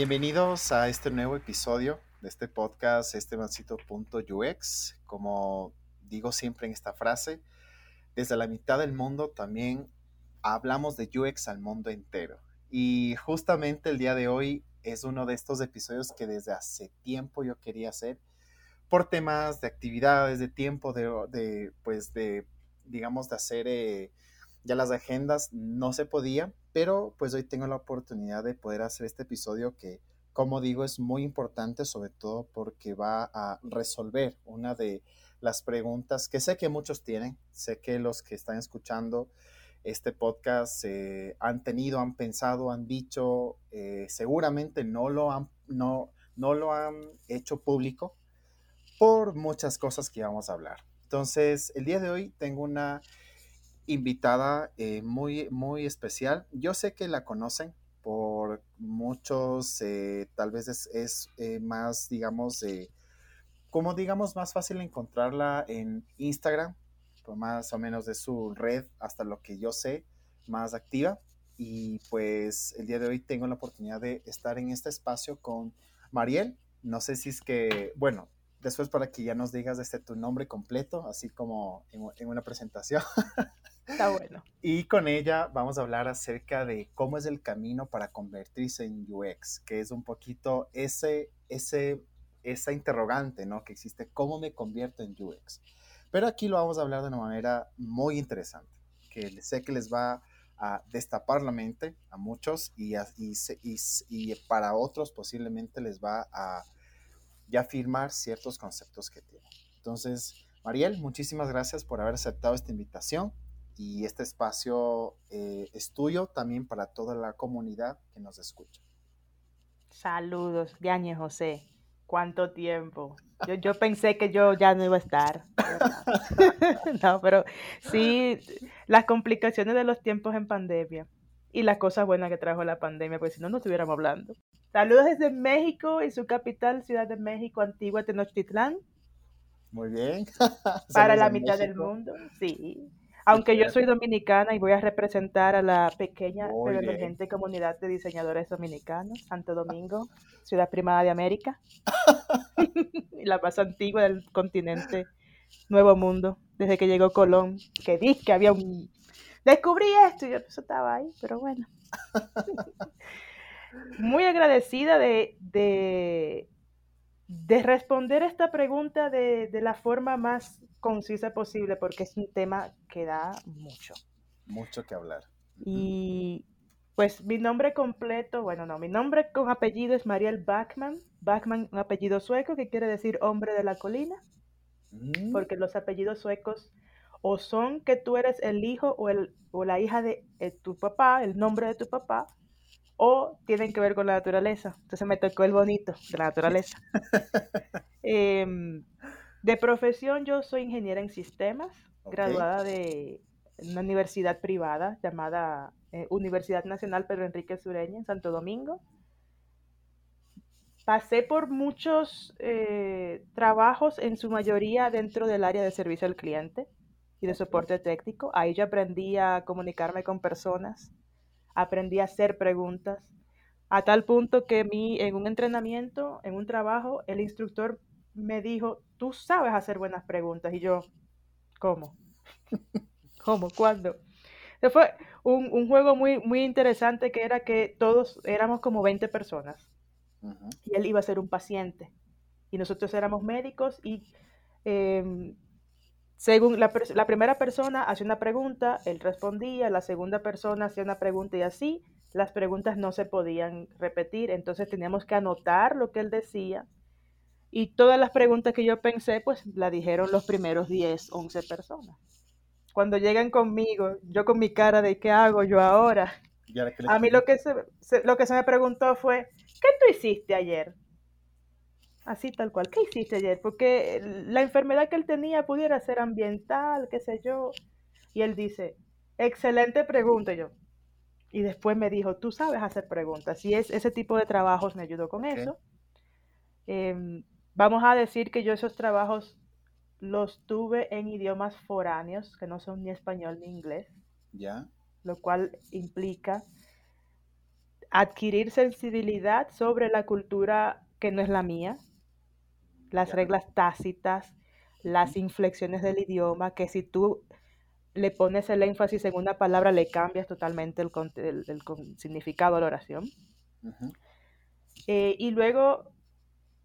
Bienvenidos a este nuevo episodio de este podcast, este mancito.ux. Como digo siempre en esta frase, desde la mitad del mundo también hablamos de UX al mundo entero. Y justamente el día de hoy es uno de estos episodios que desde hace tiempo yo quería hacer por temas de actividades, de tiempo, de, pues de, digamos, de hacer eh, ya las agendas, no se podía, pero pues hoy tengo la oportunidad de poder hacer este episodio que, como digo, es muy importante, sobre todo porque va a resolver una de las preguntas que sé que muchos tienen, sé que los que están escuchando este podcast han tenido, han pensado, han dicho, eh, seguramente no lo han, no, no lo han hecho público por muchas cosas que vamos a hablar. Entonces, el día de hoy tengo una invitada eh, muy, muy especial. Yo sé que la conocen por muchos, tal vez es, es más, digamos, como digamos, más fácil encontrarla en Instagram, más o menos de su red, hasta lo que yo sé, más activa. Y pues el día de hoy tengo la oportunidad de estar en este espacio con Mariel. No sé si es que, bueno, después para que ya nos digas este tu nombre completo, así como en, una presentación. Está bueno. Y con ella vamos a hablar acerca de cómo es el camino para convertirse en UX, que es un poquito ese, ese, esa interrogante, ¿no? Que existe, ¿cómo me convierto en UX? Pero aquí lo vamos a hablar de una manera muy interesante, que sé que les va a destapar la mente a muchos y, y, para otros posiblemente les va a ya afirmar ciertos conceptos que tienen. Entonces, Mariel, muchísimas gracias por haber aceptado esta invitación y este espacio eh, es tuyo también para toda la comunidad que nos escucha. Saludos, Yañez José. ¿Cuánto tiempo? Yo, yo pensé que yo ya no iba a estar. no, pero sí, las complicaciones de los tiempos en pandemia y las cosas buenas que trajo la pandemia, porque si no, no estuviéramos hablando. Saludos desde México y su capital, Ciudad de México, Antigua Tenochtitlán. Muy bien. Para la mitad del mundo, sí. Aunque yo soy dominicana y voy a representar a la pequeña pero emergente comunidad de diseñadores dominicanos, Santo Domingo, ciudad primada de América, y la más antigua del continente Nuevo Mundo, desde que llegó Colón, que dije que había un... Descubrí esto y yo pues, estaba ahí, pero bueno. Muy agradecida de, de, de responder esta pregunta de, de la forma más concisa posible porque es un tema que da mucho. Mucho que hablar. Y pues mi nombre completo, bueno, no, mi nombre con apellido es Mariel Bachman. Bachman, un apellido sueco que quiere decir hombre de la colina, mm. porque los apellidos suecos o son que tú eres el hijo o, el, o la hija de eh, tu papá, el nombre de tu papá, o tienen que ver con la naturaleza. Entonces me tocó el bonito de la naturaleza. Em, de profesión yo soy ingeniera en sistemas, graduada de una universidad privada llamada eh, Universidad Nacional Pedro Enrique Sureña en Santo Domingo. Pasé por muchos eh, trabajos, en su mayoría dentro del área de servicio al cliente y de soporte técnico. Ahí yo aprendí a comunicarme con personas, aprendí a hacer preguntas, a tal punto que mi, en un entrenamiento, en un trabajo, el instructor me dijo, tú sabes hacer buenas preguntas. Y yo, ¿cómo? ¿Cómo? ¿Cuándo? fue un, juego muy, muy interesante que era que todos éramos como 20 personas. Y él iba a ser un paciente. Y nosotros éramos médicos y em, según la, la, primera persona hacía una pregunta, él respondía, la segunda persona hacía una pregunta y así las preguntas no se podían repetir. Entonces teníamos que anotar lo que él decía y todas las preguntas que yo pensé, pues la dijeron los primeros 10, 11 personas. Cuando llegan conmigo, yo con mi cara de qué hago yo ahora, a mí lo que se, lo que se me preguntó fue, ¿qué tú hiciste ayer? Así tal cual, ¿qué hiciste ayer? Porque la enfermedad que él tenía pudiera ser ambiental, qué sé yo. Y él dice, excelente pregunta yo. Y después me dijo, tú sabes hacer preguntas. Y es, ese tipo de trabajos me ayudó con eso. Em, Vamos a decir que yo esos trabajos los tuve en idiomas foráneos, que no son ni español ni inglés. Ya. Lo cual implica adquirir sensibilidad sobre la cultura que no es la mía, las reglas tácitas, las inflexiones del idioma, que si tú le pones el énfasis en una palabra, le cambias totalmente el, significado de la oración. Eh, y luego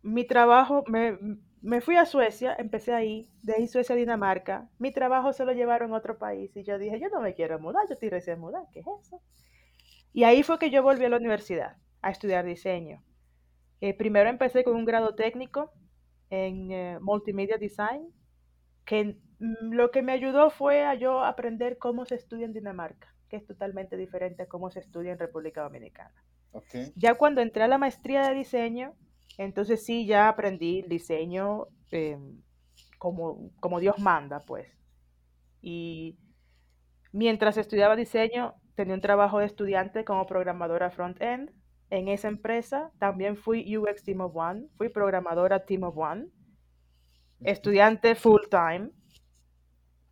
mi trabajo, me, fui a Suecia, empecé ahí, de ahí Suecia a Dinamarca. Mi trabajo se lo llevaron a otro país y yo dije, yo no me quiero mudar, yo estoy recién mudar, ¿qué es eso? Y ahí fue que yo volví a la universidad a estudiar diseño. Eh, primero empecé con un grado técnico en eh, Multimedia Design, que mm, lo que me ayudó fue a yo aprender cómo se estudia en Dinamarca, que es totalmente diferente a cómo se estudia en República Dominicana. Ya cuando entré a la maestría de diseño, entonces sí, ya aprendí diseño em, como, como Dios manda, pues. Y mientras estudiaba diseño, tenía un trabajo de estudiante como programadora front-end en esa empresa. También fui UX Team of One, fui programadora Team of One, estudiante full-time.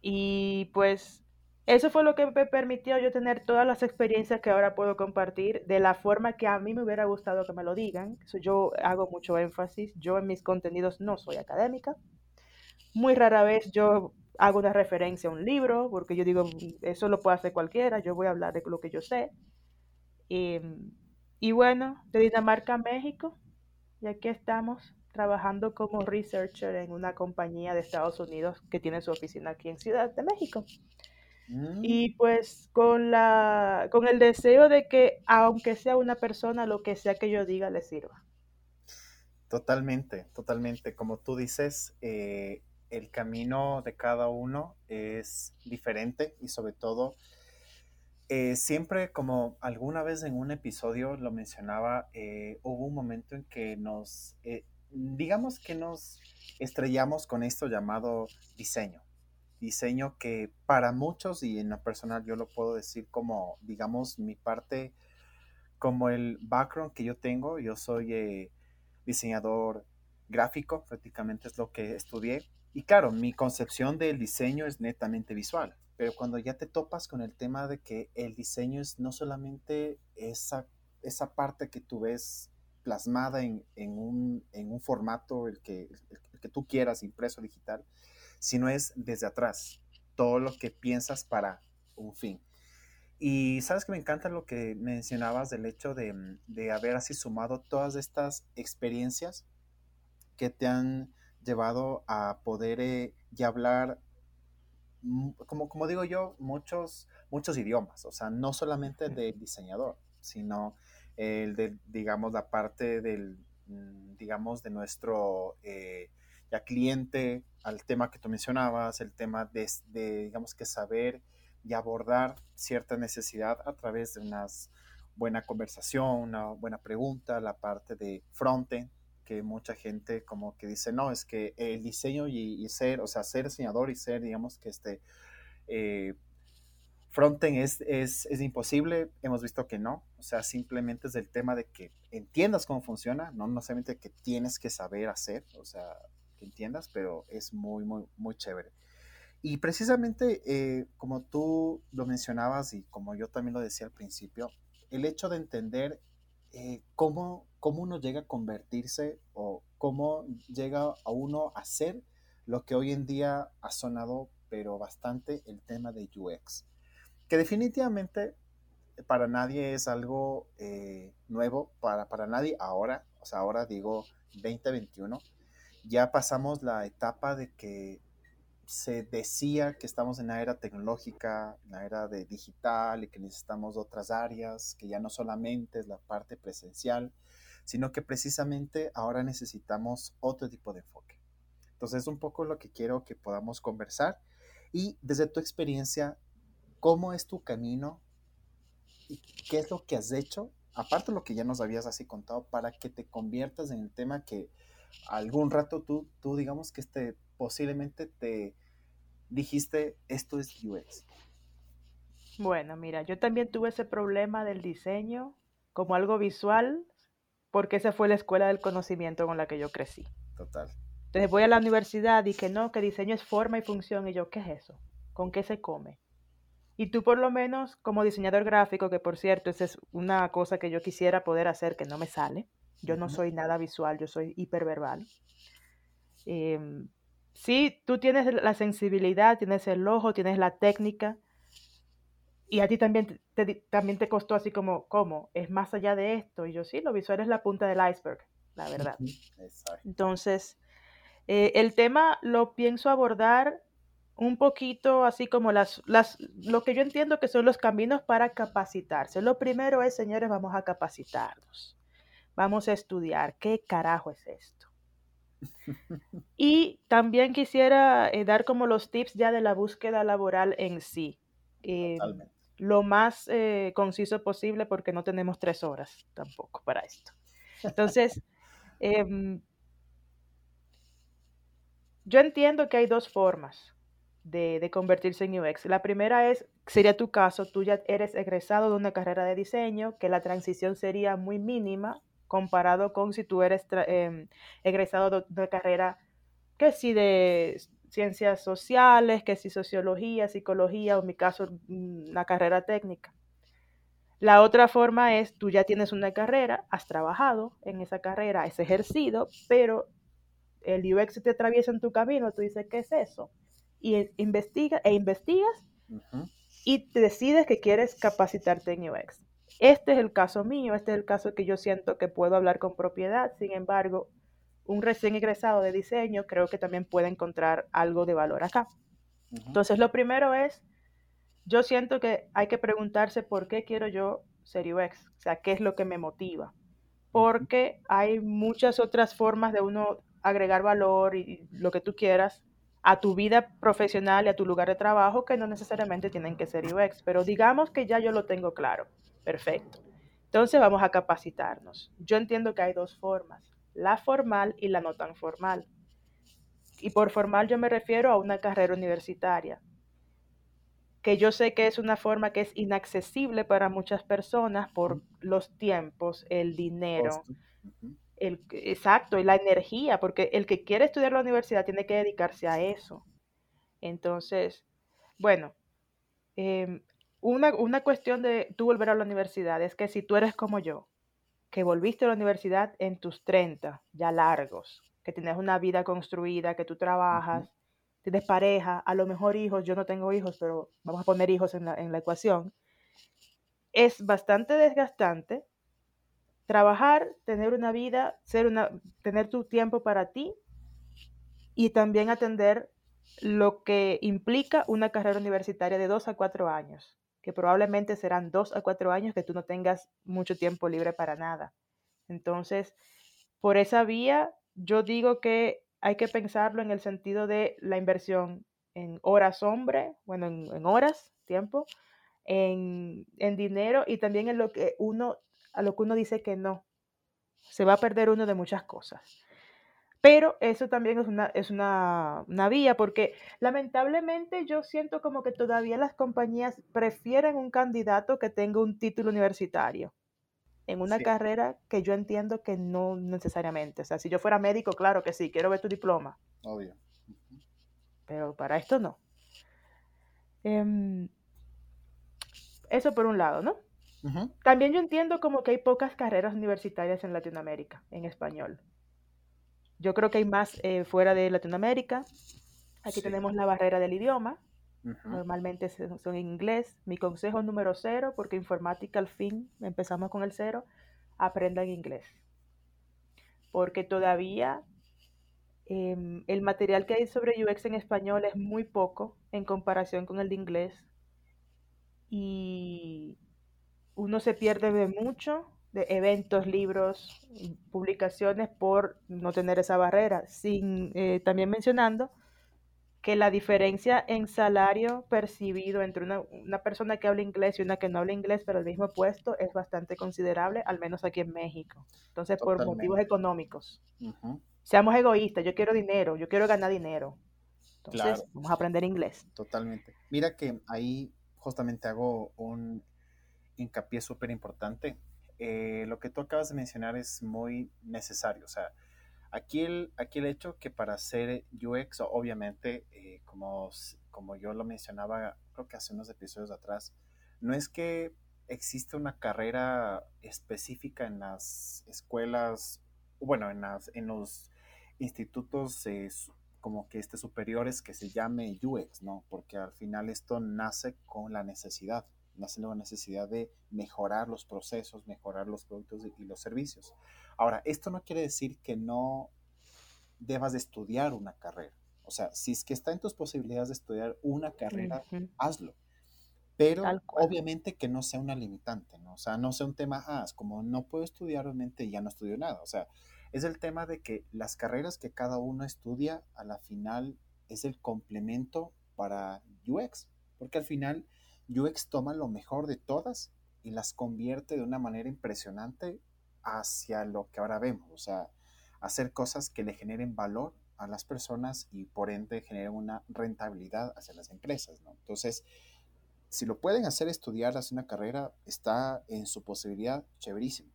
Y pues eso fue lo que me permitió yo tener todas las experiencias que ahora puedo compartir de la forma que a mí me hubiera gustado que me lo digan. yo hago mucho énfasis. Yo en mis contenidos no soy académica. Muy rara vez yo hago una referencia a un libro, porque yo digo, eso lo puede hacer cualquiera, yo voy a hablar de lo que yo sé. Y, y bueno, de Dinamarca a México, y aquí estamos trabajando como researcher en una compañía de Estados Unidos que tiene su oficina aquí en Ciudad de México. Mm. Y pues con, la, con el deseo de que aunque sea una persona, lo que sea que yo diga le sirva. Totalmente, totalmente. Como tú dices, eh, el camino de cada uno es diferente y sobre todo, eh, siempre como alguna vez en un episodio lo mencionaba, eh, hubo un momento en que nos, digamos que nos estrellamos con esto llamado diseño diseño que para muchos, y en lo personal yo lo puedo decir como, digamos, mi parte, como el background que yo tengo, yo soy eh, diseñador gráfico, prácticamente es lo que estudié. Y claro, mi concepción del diseño es netamente visual, pero cuando ya te topas con el tema de que el diseño es no solamente esa, esa parte que tú ves plasmada en, un, en un, formato, el que, el que tú quieras, impreso digital, sino es desde atrás, todo lo que piensas para un fin. Y sabes que me encanta lo que mencionabas del hecho de, mm, haber así sumado todas estas experiencias que te han llevado a poder eh, ya hablar, como, como digo yo, muchos, muchos idiomas, o sea, no solamente de diseñador, sino el de, digamos, la parte del, mm, digamos, de nuestro eh, ya cliente al tema que tú mencionabas, el tema de, digamos que saber y abordar cierta necesidad a través de una buena conversación, una buena pregunta, la parte de frontend, que mucha gente como que dice, no, es que el diseño y, ser, o sea, ser diseñador y ser, digamos que este, eh, frontend es, es, es, imposible, hemos visto que no, o sea, simplemente es el tema de que entiendas cómo funciona, no necesariamente que tienes que saber hacer, o sea, entiendas, pero es muy, muy, muy chévere. Y precisamente, eh, como tú lo mencionabas y como yo también lo decía al principio, el hecho de entender eh, cómo, cómo uno llega a convertirse o cómo llega a uno a ser lo que hoy en día ha sonado, pero bastante, el tema de UX. Que definitivamente para nadie es algo eh, nuevo, para, para nadie ahora, o sea, ahora digo 2021, ya pasamos la etapa de que se decía que estamos en la era tecnológica, en la era de digital y que necesitamos otras áreas, que ya no solamente es la parte presencial, sino que precisamente ahora necesitamos otro tipo de enfoque. Entonces es un poco lo que quiero que podamos conversar. Y desde tu experiencia, ¿cómo es tu camino y qué es lo que has hecho, aparte de lo que ya nos habías así contado, para que te conviertas en el tema que algún rato tú, tú digamos que este, posiblemente te dijiste, esto es UX? Bueno, mira, yo también tuve ese problema del diseño como algo visual, porque esa fue la escuela del conocimiento con la que yo crecí. Total. Entonces voy a la universidad y que no, que diseño es forma y función, y yo, ¿qué es eso? ¿Con qué se come? Y tú por lo menos como diseñador gráfico, que por cierto, esa es una cosa que yo quisiera poder hacer que no me sale. Yo no soy nada visual, yo soy hiperverbal. Eh, sí, tú tienes la sensibilidad, tienes el ojo, tienes la técnica, y a ti también te, también te costó así como, ¿cómo? Es más allá de esto. Y yo sí, lo visual es la punta del iceberg, la verdad. Entonces, eh, el tema lo pienso abordar un poquito así como las, las, lo que yo entiendo que son los caminos para capacitarse. Lo primero es, señores, vamos a capacitarnos. Vamos a estudiar qué carajo es esto. Y también quisiera eh, dar como los tips ya de la búsqueda laboral en sí. Eh, lo más eh, conciso posible porque no tenemos tres horas tampoco para esto. Entonces, em, yo entiendo que hay dos formas de, de, convertirse en UX. La primera es, sería tu caso, tú ya eres egresado de una carrera de diseño, que la transición sería muy mínima comparado con si tú eres em, egresado de una carrera que sí de ciencias sociales, que si sociología, psicología, o en mi caso, una carrera técnica. La otra forma es, tú ya tienes una carrera, has trabajado en esa carrera, has ejercido, pero el UX te atraviesa en tu camino, tú dices, ¿qué es eso? Y e, investiga, e investigas y te decides que quieres capacitarte en UX. Este es el caso mío, este es el caso que yo siento que puedo hablar con propiedad, sin embargo, un recién egresado de diseño creo que también puede encontrar algo de valor acá. Entonces, lo primero es, yo siento que hay que preguntarse por qué quiero yo ser UX, o sea, qué es lo que me motiva. Porque hay muchas otras formas de uno agregar valor y lo que tú quieras a tu vida profesional y a tu lugar de trabajo que no necesariamente tienen que ser UX, pero digamos que ya yo lo tengo claro. Perfecto. Entonces vamos a capacitarnos. Yo entiendo que hay dos formas la formal y la no tan formal. Y por formal yo me refiero a una carrera universitaria, que yo sé que es una forma que es inaccesible para muchas personas por los tiempos, el dinero, el, exacto, y la energía, porque el que quiere estudiar la universidad tiene que dedicarse a eso. Entonces, bueno, em, una, una cuestión de tú volver a la universidad es que si tú eres como yo, que volviste a la universidad en tus 30, ya largos, que tienes una vida construida, que tú trabajas, tienes pareja, a lo mejor hijos, yo no tengo hijos, pero vamos a poner hijos en la, en la ecuación, es bastante desgastante trabajar, tener una vida, ser una, tener tu tiempo para ti y también atender lo que implica una carrera universitaria de dos a cuatro años que probablemente serán dos a cuatro años que tú no tengas mucho tiempo libre para nada. Entonces, por esa vía, yo digo que hay que pensarlo en el sentido de la inversión en horas hombre, bueno, en, horas, tiempo, en, en, dinero y también en lo que uno, a lo que uno dice que no. Se va a perder uno de muchas cosas. Pero eso también es una, es una, vía, porque lamentablemente yo siento como que todavía las compañías prefieren un candidato que tenga un título universitario en una carrera que yo entiendo que no necesariamente. O sea, si yo fuera médico, claro que sí, quiero ver tu diploma. Obvio. Pero para esto no. Em, eso por un lado, ¿no? También yo entiendo como que hay pocas carreras universitarias en Latinoamérica, en español. Yo creo que hay más eh, fuera de Latinoamérica. Aquí tenemos la barrera del idioma. Normalmente son en inglés. Mi consejo número cero, porque informática al fin, empezamos con el cero, aprendan inglés. Porque todavía em, el material que hay sobre UX en español es muy poco en comparación con el de inglés. Y uno se pierde de mucho de eventos, libros, publicaciones por no tener esa barrera, sin eh, también mencionando que la diferencia en salario percibido entre una, persona que habla inglés y una que no habla inglés, pero el mismo puesto, es bastante considerable, al menos aquí en México. Entonces, por motivos económicos. Seamos egoístas, yo quiero dinero, yo quiero ganar dinero. Entonces, vamos a aprender inglés. Totalmente. Mira que ahí justamente hago un hincapié súper importante eh, lo que tú acabas de mencionar es muy necesario. O sea, aquí el, aquí el hecho que para ser UX, obviamente, eh, como como yo lo mencionaba, creo que hace unos episodios atrás, no es que existe una carrera específica en las escuelas, bueno, en, las, en los institutos eh, como que este, superiores que se llame UX, ¿no? Porque al final esto nace con la necesidad, nace la necesidad de mejorar los procesos, mejorar los productos y los servicios. Ahora, esto no quiere decir que no debas de estudiar una carrera. O sea, si es que está en tus posibilidades de estudiar una carrera, hazlo. Pero obviamente que no sea una limitante, ¿no? O sea, no sea un tema, ah, es como no puedo estudiar, obviamente ya no estudio nada. O sea, es el tema de que las carreras que cada uno estudia, a la final es el complemento para UX. Porque al final UX toma lo mejor de todas y las convierte de una manera impresionante hacia lo que ahora vemos. O sea, hacer cosas que le generen valor a las personas y por ende generen una rentabilidad hacia las empresas, ¿no? Entonces, si lo pueden hacer estudiar, hacer una carrera, está en su posibilidad, chéverísimo.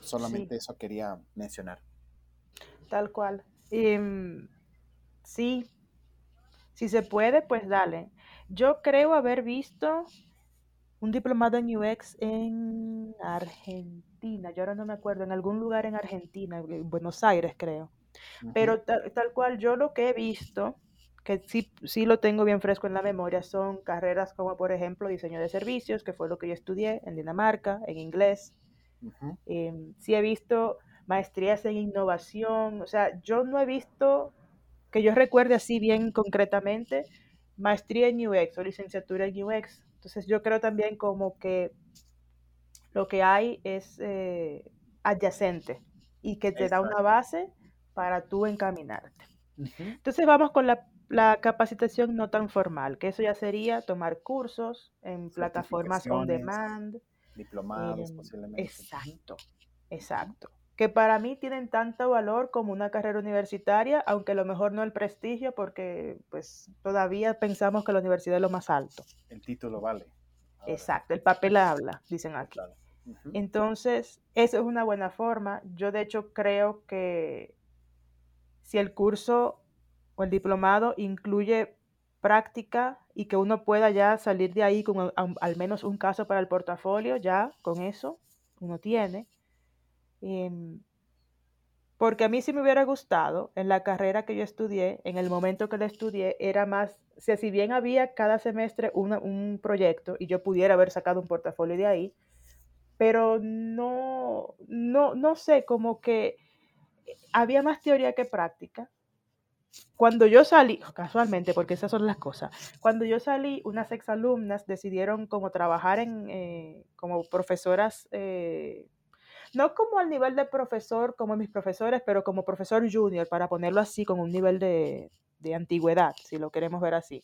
Solamente eso quería mencionar. Tal cual. Em, sí, si se puede, pues dale. Yo creo haber visto un diplomado en UX en Argentina. Yo ahora no me acuerdo, en algún lugar en Argentina, en Buenos Aires creo. Pero tal, tal, cual yo lo que he visto que sí, sí lo tengo bien fresco en la memoria, son carreras como por ejemplo diseño de servicios, que fue lo que yo estudié en Dinamarca, en inglés. Em, sí he visto maestrías en innovación, o sea, yo no he visto, que yo recuerde así bien concretamente, maestría en UX o licenciatura en UX. Entonces yo creo también como que lo que hay es eh, adyacente y que te da una base para tú encaminarte. Entonces vamos con la la capacitación no tan formal, que eso ya sería tomar cursos en plataformas on demand. Diplomados, posiblemente. Exacto, exacto. Que para mí tienen tanto valor como una carrera universitaria, aunque a lo mejor no el prestigio, porque pues todavía pensamos que la universidad es lo más alto. El título vale. Exacto, el papel habla, dicen aquí. Entonces, eso es una buena forma. Yo de hecho creo que si el curso o el diplomado incluye práctica y que uno pueda ya salir de ahí con al, menos un caso para el portafolio, ya con eso uno tiene. Em, porque a mí sí me hubiera gustado en la carrera que yo estudié, en el momento que la estudié, era más, si bien había cada semestre un proyecto y yo pudiera haber sacado un portafolio de ahí, pero no, no, no sé, como que había más teoría que práctica. Cuando yo salí, casualmente, porque esas son las cosas, cuando yo salí, unas exalumnas decidieron como trabajar en, eh, como profesoras, eh, no como al nivel de profesor como mis profesores, pero como profesor junior, para ponerlo así, con un nivel de, de antigüedad, si lo queremos ver así.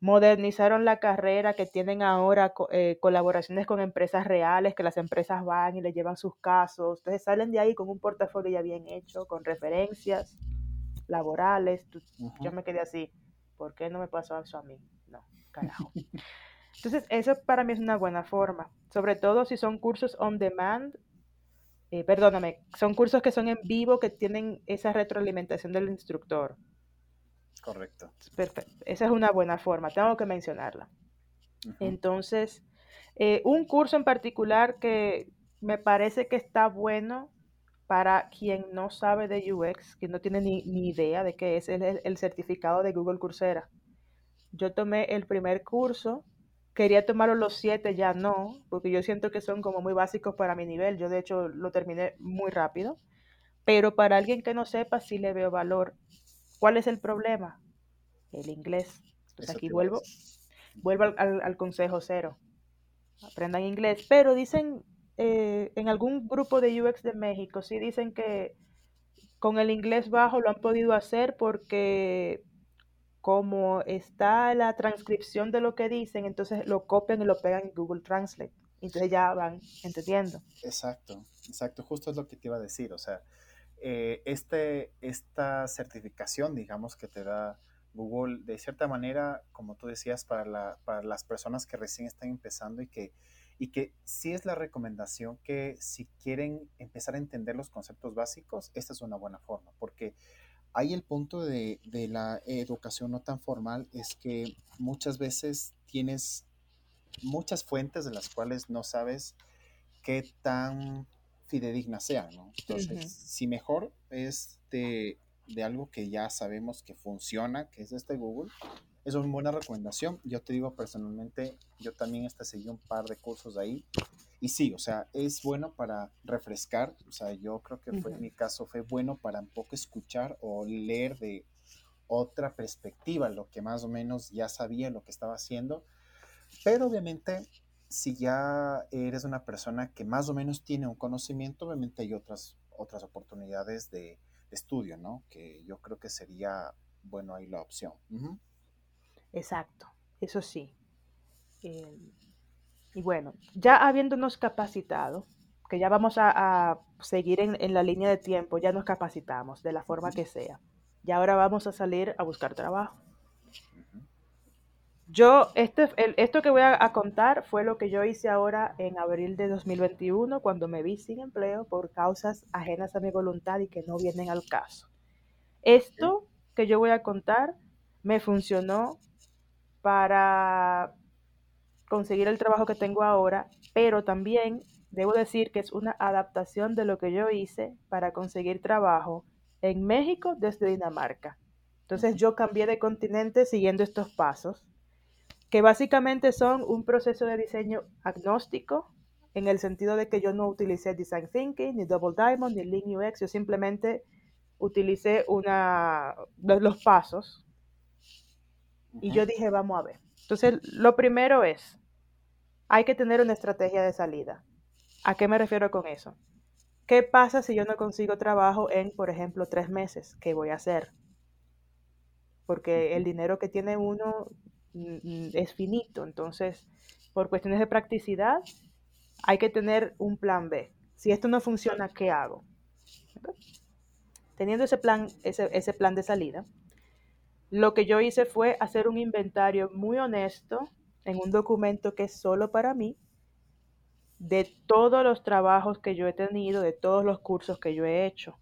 Modernizaron la carrera, que tienen ahora eh, colaboraciones con empresas reales, que las empresas van y le llevan sus casos. Entonces salen de ahí con un portafolio ya bien hecho, con referencias laborales. Yo me quedé así, ¿por qué no me pasó eso a mí? No, carajo. Entonces, eso para mí es una buena forma, sobre todo si son cursos on demand, eh, perdóname, son cursos que son en vivo, que tienen esa retroalimentación del instructor. Correcto. Perfecto. Esa es una buena forma, tengo que mencionarla. Entonces, eh, un curso en particular que me parece que está bueno para quien no sabe de UX, que no tiene ni, idea de qué es el, el, certificado de Google Coursera. Yo tomé el primer curso, quería tomarlo los siete, ya no, porque yo siento que son como muy básicos para mi nivel. Yo de hecho lo terminé muy rápido, pero para alguien que no sepa sí le veo valor. ¿Cuál es el problema? El inglés. Entonces aquí vuelvo, vuelvo al, al consejo cero. Aprendan inglés, pero dicen eh, en algún grupo de UX de México sí dicen que con el inglés bajo lo han podido hacer porque como está la transcripción de lo que dicen, entonces lo copian y lo pegan en Google Translate. Entonces ya van entendiendo. Exacto, exacto, justo es lo que te iba a decir. O sea, eh, este, esta certificación, digamos, que te da Google, de cierta manera, como tú decías, para, la, para las personas que recién están empezando y que y que sí es la recomendación que si quieren empezar a entender los conceptos básicos, esta es una buena forma, porque ahí el punto de, de, la educación no tan formal es que muchas veces tienes muchas fuentes de las cuales no sabes qué tan fidedignas sean, ¿no? Entonces, si mejor es de, de, algo que ya sabemos que funciona, que es este Google, es una buena recomendación. Yo te digo personalmente, yo también hasta seguí un par de cursos ahí. Y sí, o sea, es bueno para refrescar. O sea, yo creo que fue en mi caso, fue bueno para un poco escuchar o leer de otra perspectiva, lo que más o menos ya sabía lo que estaba haciendo. Pero obviamente, si ya eres una persona que más o menos tiene un conocimiento, obviamente hay otras, otras oportunidades de, estudio, ¿no? Que yo creo que sería, bueno, ahí la opción. Exacto, eso sí. Em, y bueno, ya habiéndonos capacitado, que ya vamos a, seguir en, la línea de tiempo, ya nos capacitamos de la forma que sea. Y ahora vamos a salir a buscar trabajo. Yo, este, esto que voy a, contar fue lo que yo hice ahora en abril de 2021, cuando me vi sin empleo por causas ajenas a mi voluntad y que no vienen al caso. Esto que yo voy a contar me funcionó para conseguir el trabajo que tengo ahora, pero también debo decir que es una adaptación de lo que yo hice para conseguir trabajo en México desde Dinamarca. Entonces yo cambié de continente siguiendo estos pasos, que básicamente son un proceso de diseño agnóstico, en el sentido de que yo no utilicé Design Thinking, ni Double Diamond, ni Lean UX, yo simplemente utilicé una, los pasos y yo dije, vamos a ver. Entonces, lo primero es, hay que tener una estrategia de salida. ¿A qué me refiero con eso? ¿Qué pasa si yo no consigo trabajo en, por ejemplo, tres meses? ¿Qué voy a hacer? Porque el dinero que tiene uno mm, mm, es finito. Entonces, por cuestiones de practicidad, hay que tener un plan B. Si esto no funciona, ¿qué hago? Teniendo ese plan, ese, ese plan de salida, lo que yo hice fue hacer un inventario muy honesto en un documento que es solo para mí de todos los trabajos que yo he tenido, de todos los cursos que yo he hecho.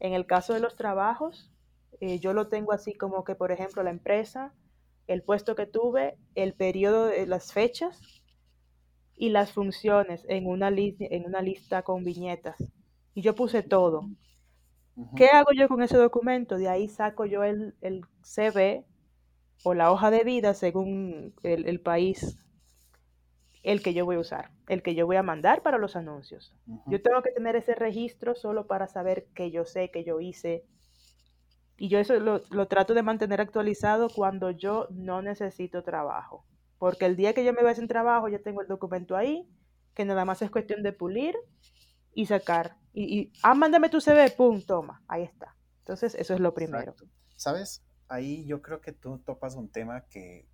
En el caso de los trabajos, eh, yo lo tengo así como que, por ejemplo, la empresa, el puesto que tuve, el periodo de las fechas y las funciones en una lista con viñetas. Y yo puse todo. ¿Qué hago yo con ese documento? De ahí saco yo el, CV o la hoja de vida según el, país, el que yo voy a usar, el que yo voy a mandar para los anuncios. Yo tengo que tener ese registro solo para saber que yo sé, que yo hice. Y yo eso lo, lo trato de mantener actualizado cuando yo no necesito trabajo. Porque el día que yo me vea sin trabajo, ya tengo el documento ahí, que nada más es cuestión de pulir y sacar. Y, ah, mándame tu CV, pum, toma, ahí está. Entonces, eso es lo primero. ¿Sabes? Ahí yo creo que tú topas un tema que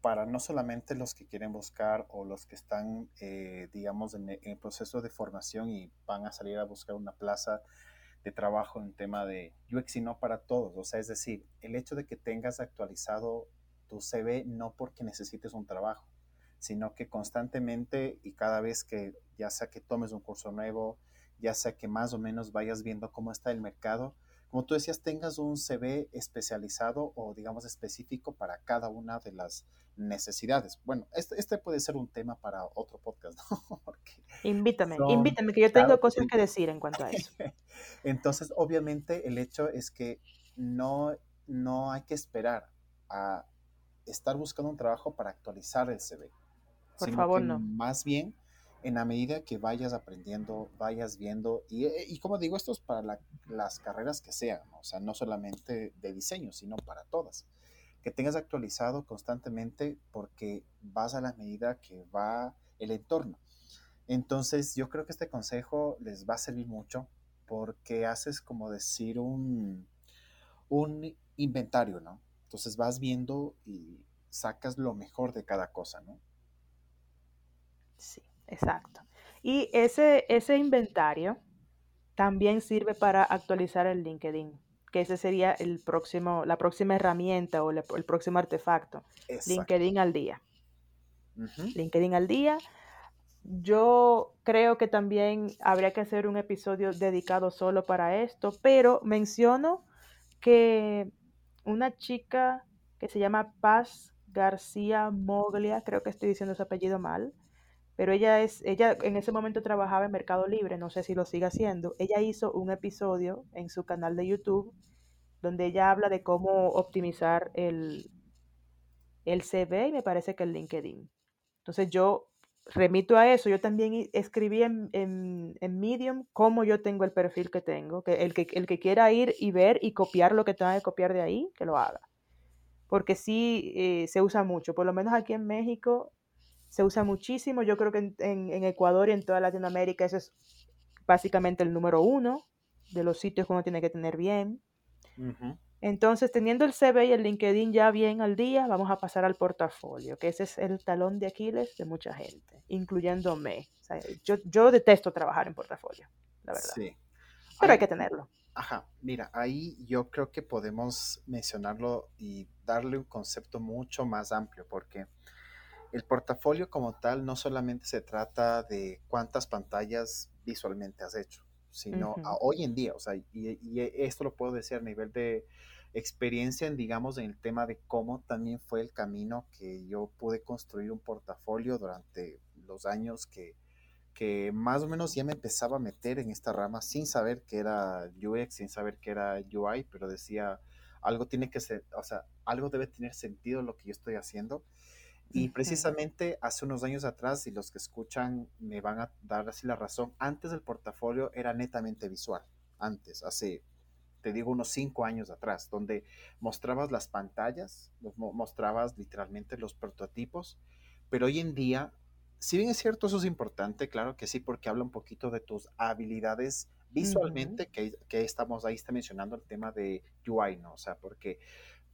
para no solamente los que quieren buscar o los que están, eh, digamos, en, el proceso de formación y van a salir a buscar una plaza de trabajo en tema de UX, sino para todos. O sea, es decir, el hecho de que tengas actualizado tu CV no porque necesites un trabajo, sino que constantemente y cada vez que ya sea que tomes un curso nuevo, ya sea que más o menos vayas viendo cómo está el mercado, como tú decías, tengas un CV especializado o digamos específico para cada una de las necesidades. Bueno, este, este puede ser un tema para otro podcast, ¿no? invítame, invítame, que yo tengo cosas que decir en cuanto a eso. Entonces, obviamente, el hecho es que no, no hay que esperar a estar buscando un trabajo para actualizar el CV. Por favor, no. Más bien, en la medida que vayas aprendiendo, vayas viendo, y, eh, y como digo, esto es para las carreras que sean, o sea, no solamente de diseño, sino para todas. Que tengas actualizado constantemente porque vas a la medida que va el entorno. Entonces, yo creo que este consejo les va a servir mucho porque haces como decir un, un inventario, ¿no? Entonces vas viendo y sacas lo mejor de cada cosa, ¿no? Sí, exacto. Y ese, ese inventario también sirve para actualizar el LinkedIn, que ese sería el próximo, la próxima herramienta o el próximo artefacto. LinkedIn al día. LinkedIn al día. Yo creo que también habría que hacer un episodio dedicado solo para esto, pero menciono que una chica que se llama Paz García Moglia, creo que estoy diciendo su apellido mal, pero ella es, ella en ese momento trabajaba en Mercado Libre, no sé si lo sigue haciendo. Ella hizo un episodio en su canal de YouTube donde ella habla de cómo optimizar el, el CV y me parece que el LinkedIn. Entonces yo remito a eso, yo también escribí en, en, Medium cómo yo tengo el perfil que tengo, que el, que el que quiera ir y ver y copiar lo que tenga que copiar de ahí, que lo haga. Porque sí eh, se usa mucho, por lo menos aquí en México se usa muchísimo, yo creo que en, en, Ecuador y en toda Latinoamérica eso es básicamente el número uno de los sitios que uno tiene que tener bien. Entonces, teniendo el CV y el LinkedIn ya bien al día, vamos a pasar al portafolio, que ese es el talón de Aquiles de mucha gente, incluyéndome. yo, yo detesto trabajar en portafolio, la verdad. Sí. Pero hay que tenerlo. Ajá, mira, ahí yo creo que podemos mencionarlo y darle un concepto mucho más amplio, porque el portafolio como tal no solamente se trata de cuántas pantallas visualmente has hecho, sino hoy en día, o sea, y, esto lo puedo decir a nivel de experiencia en, digamos, en el tema de cómo también fue el camino que yo pude construir un portafolio durante los años que, que más o menos ya me empezaba a meter en esta rama sin saber que era UX, sin saber que era UI, pero decía, algo tiene que ser, o sea, algo debe tener sentido lo que yo estoy haciendo. Y precisamente hace unos años atrás, y los que escuchan me van a dar así la razón, antes del portafolio era netamente visual, antes, hace, te digo, unos cinco años atrás, donde mostrabas las pantallas, mostrabas literalmente los prototipos, pero hoy en día, si bien es cierto, eso es importante, claro que sí, porque habla un poquito de tus habilidades visualmente, que, que, estamos ahí, está mencionando el tema de UI, ¿no? O sea, porque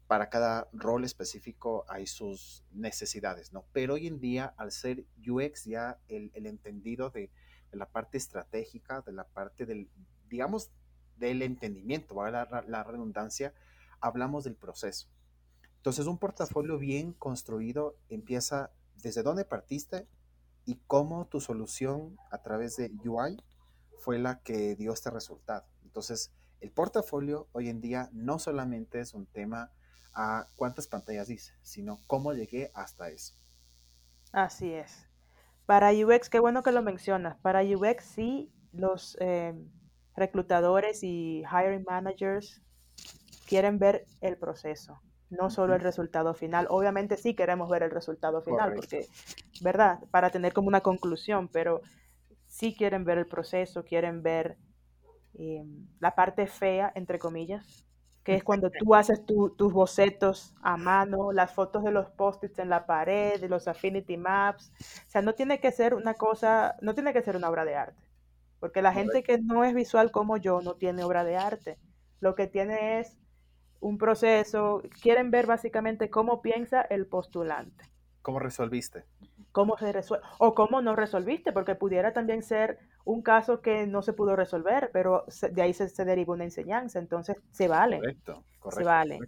para cada rol específico hay sus necesidades, ¿no? Pero hoy en día, al ser UX ya el, entendido de, la parte estratégica, de la parte del, digamos, del entendimiento, ¿vale? la, la redundancia, hablamos del proceso. Entonces, un portafolio bien construido empieza desde dónde partiste y cómo tu solución a través de UI fue la que dio este resultado. Entonces, el portafolio hoy en día no solamente es un tema a cuántas pantallas hice, sino cómo llegué hasta eso. Así es. Para UX, qué bueno que lo mencionas. Para UX sí, los em, reclutadores y hiring managers quieren ver el proceso, no solo el resultado final. Obviamente sí queremos ver el resultado final, porque, ¿verdad? Para tener como una conclusión, pero sí quieren ver el proceso, quieren ver em, la parte fea, entre comillas, que es cuando tú haces tus bocetos a mano, las fotos de los post-its en la pared, de los affinity maps. O sea, no tiene que ser una cosa, no tiene que ser una obra de arte. Porque la gente que no es visual como yo no tiene obra de arte. Lo que tiene es un proceso, quieren ver básicamente cómo piensa el postulante. ¿Cómo resolviste? cómo se resuelve o cómo no resolviste, porque pudiera también ser un caso que no se pudo resolver, pero de ahí se, se deriva una enseñanza, entonces se vale. Correcto, correcto. Se vale.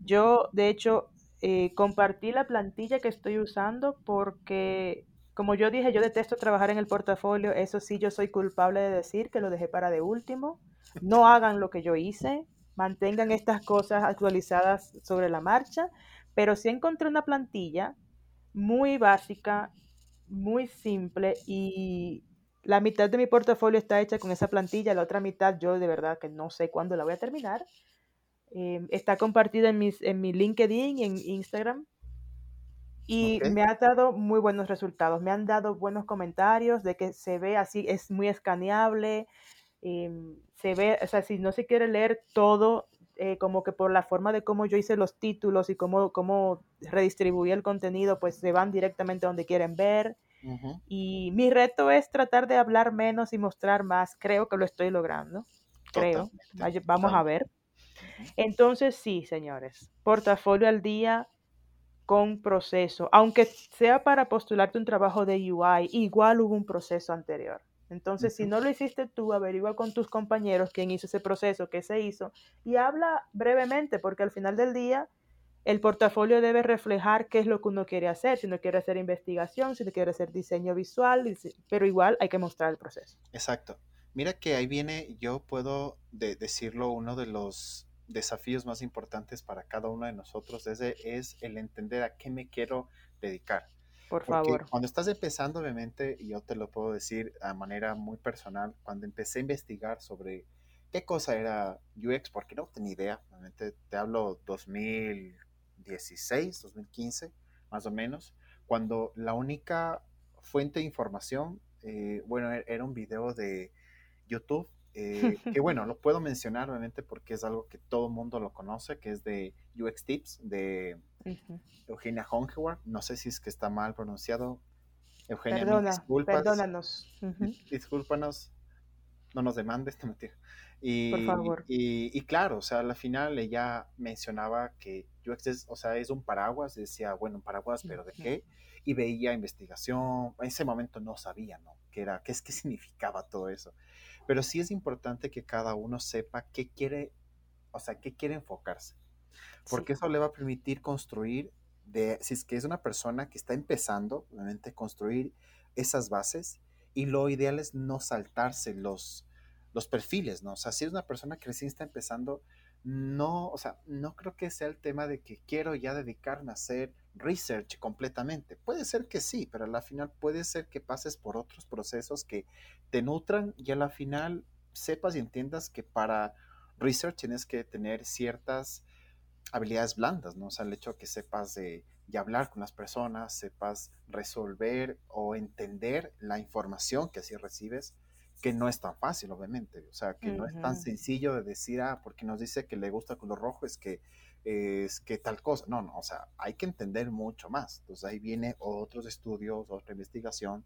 Yo, de hecho, eh, compartí la plantilla que estoy usando porque, como yo dije, yo detesto trabajar en el portafolio, eso sí, yo soy culpable de decir que lo dejé para de último. No hagan lo que yo hice, mantengan estas cosas actualizadas sobre la marcha, pero sí encontré una plantilla muy básica, muy simple y la mitad de mi portafolio está hecha con esa plantilla, la otra mitad yo de verdad que no sé cuándo la voy a terminar. Em, está compartida en, mis, en mi LinkedIn y en Instagram. Y me ha dado muy buenos resultados. Me han dado buenos comentarios de que se ve así, es muy escaneable. Em, se ve, o sea, si no se quiere leer todo, eh, como que por la forma de cómo yo hice los títulos y cómo, cómo redistribuí el contenido, pues se van directamente donde quieren ver. Y mi reto es tratar de hablar menos y mostrar más. Creo que lo estoy logrando. Creo. Vamos a ver. Entonces, sí, señores. Portafolio al día con proceso. Aunque sea para postularte un trabajo de UI, igual hubo un proceso anterior. Entonces, si no lo hiciste tú, averigua con tus compañeros quién hizo ese proceso, qué se hizo, y habla brevemente, porque al final del día el portafolio debe reflejar qué es lo que uno quiere hacer, si uno quiere hacer investigación, si uno quiere hacer diseño visual, pero igual hay que mostrar el proceso. Exacto. Mira que ahí viene, yo puedo decirlo, uno de los desafíos más importantes para cada uno de nosotros es, es el entender a qué me quiero dedicar. Por favor. Cuando estás empezando, obviamente, y yo te lo puedo decir a manera muy personal, cuando empecé a investigar sobre qué cosa era UX, porque no tenía idea, obviamente te hablo 2016, 2015, más o menos, cuando la única fuente de información, eh, bueno, e-, era un video de YouTube, eh, que bueno, lo puedo mencionar obviamente porque es algo que todo el mundo lo conoce, que es de UX Tips, de Eugenia Hongewar, no sé si es que está mal pronunciado. Eugenia, Perdona, Perdónanos. Discúlpanos, no nos demandes, te mentira. Y, Por favor. Y, claro, o sea, al final ella mencionaba que UX o sea, es un paraguas, decía, bueno, un paraguas, pero ¿de qué? Y veía investigación, en ese momento no sabía, ¿no? ¿Qué era, qué es, qué significaba todo eso? Pero sí es importante que cada uno sepa qué quiere, o sea, qué quiere enfocarse. Porque eso le va a permitir construir, de, si es que es una persona que está empezando, obviamente, construir esas bases. Y lo ideal es no saltarse los, los perfiles, ¿no? O sea, si es una persona que recién está empezando, no, o sea, no creo que sea el tema de que quiero ya dedicarme a hacer research completamente. Puede ser que sí, pero a la final puede ser que pases por otros procesos que te nutran y a la final sepas y entiendas que para research tienes que tener ciertas habilidades blandas, ¿no? O sea, el hecho de que sepas de, de hablar con las personas, sepas resolver o entender la información que así recibes que no es tan fácil, obviamente. O sea, que no es tan sencillo de decir, ah, porque nos dice que le gusta el color rojo, es que es que tal cosa. No, no, o sea, hay que entender mucho más. Entonces ahí viene otros estudios, otra investigación.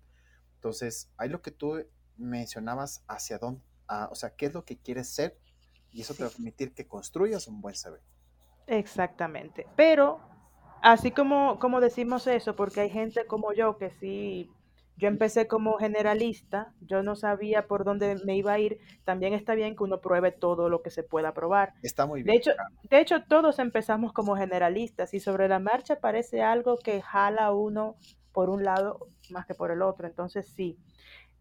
Entonces, hay lo que tú mencionabas hacia dónde, o sea, qué es lo que quieres ser y eso te va a permitir que construyas un buen CV. Exactamente. Pero, así como, como decimos eso, porque hay gente como yo que sí yo empecé como generalista, yo no sabía por dónde me iba a ir. También está bien que uno pruebe todo lo que se pueda probar. Está muy bien. De hecho, de hecho todos empezamos como generalistas y sobre la marcha parece algo que jala uno por un lado más que por el otro. Entonces sí,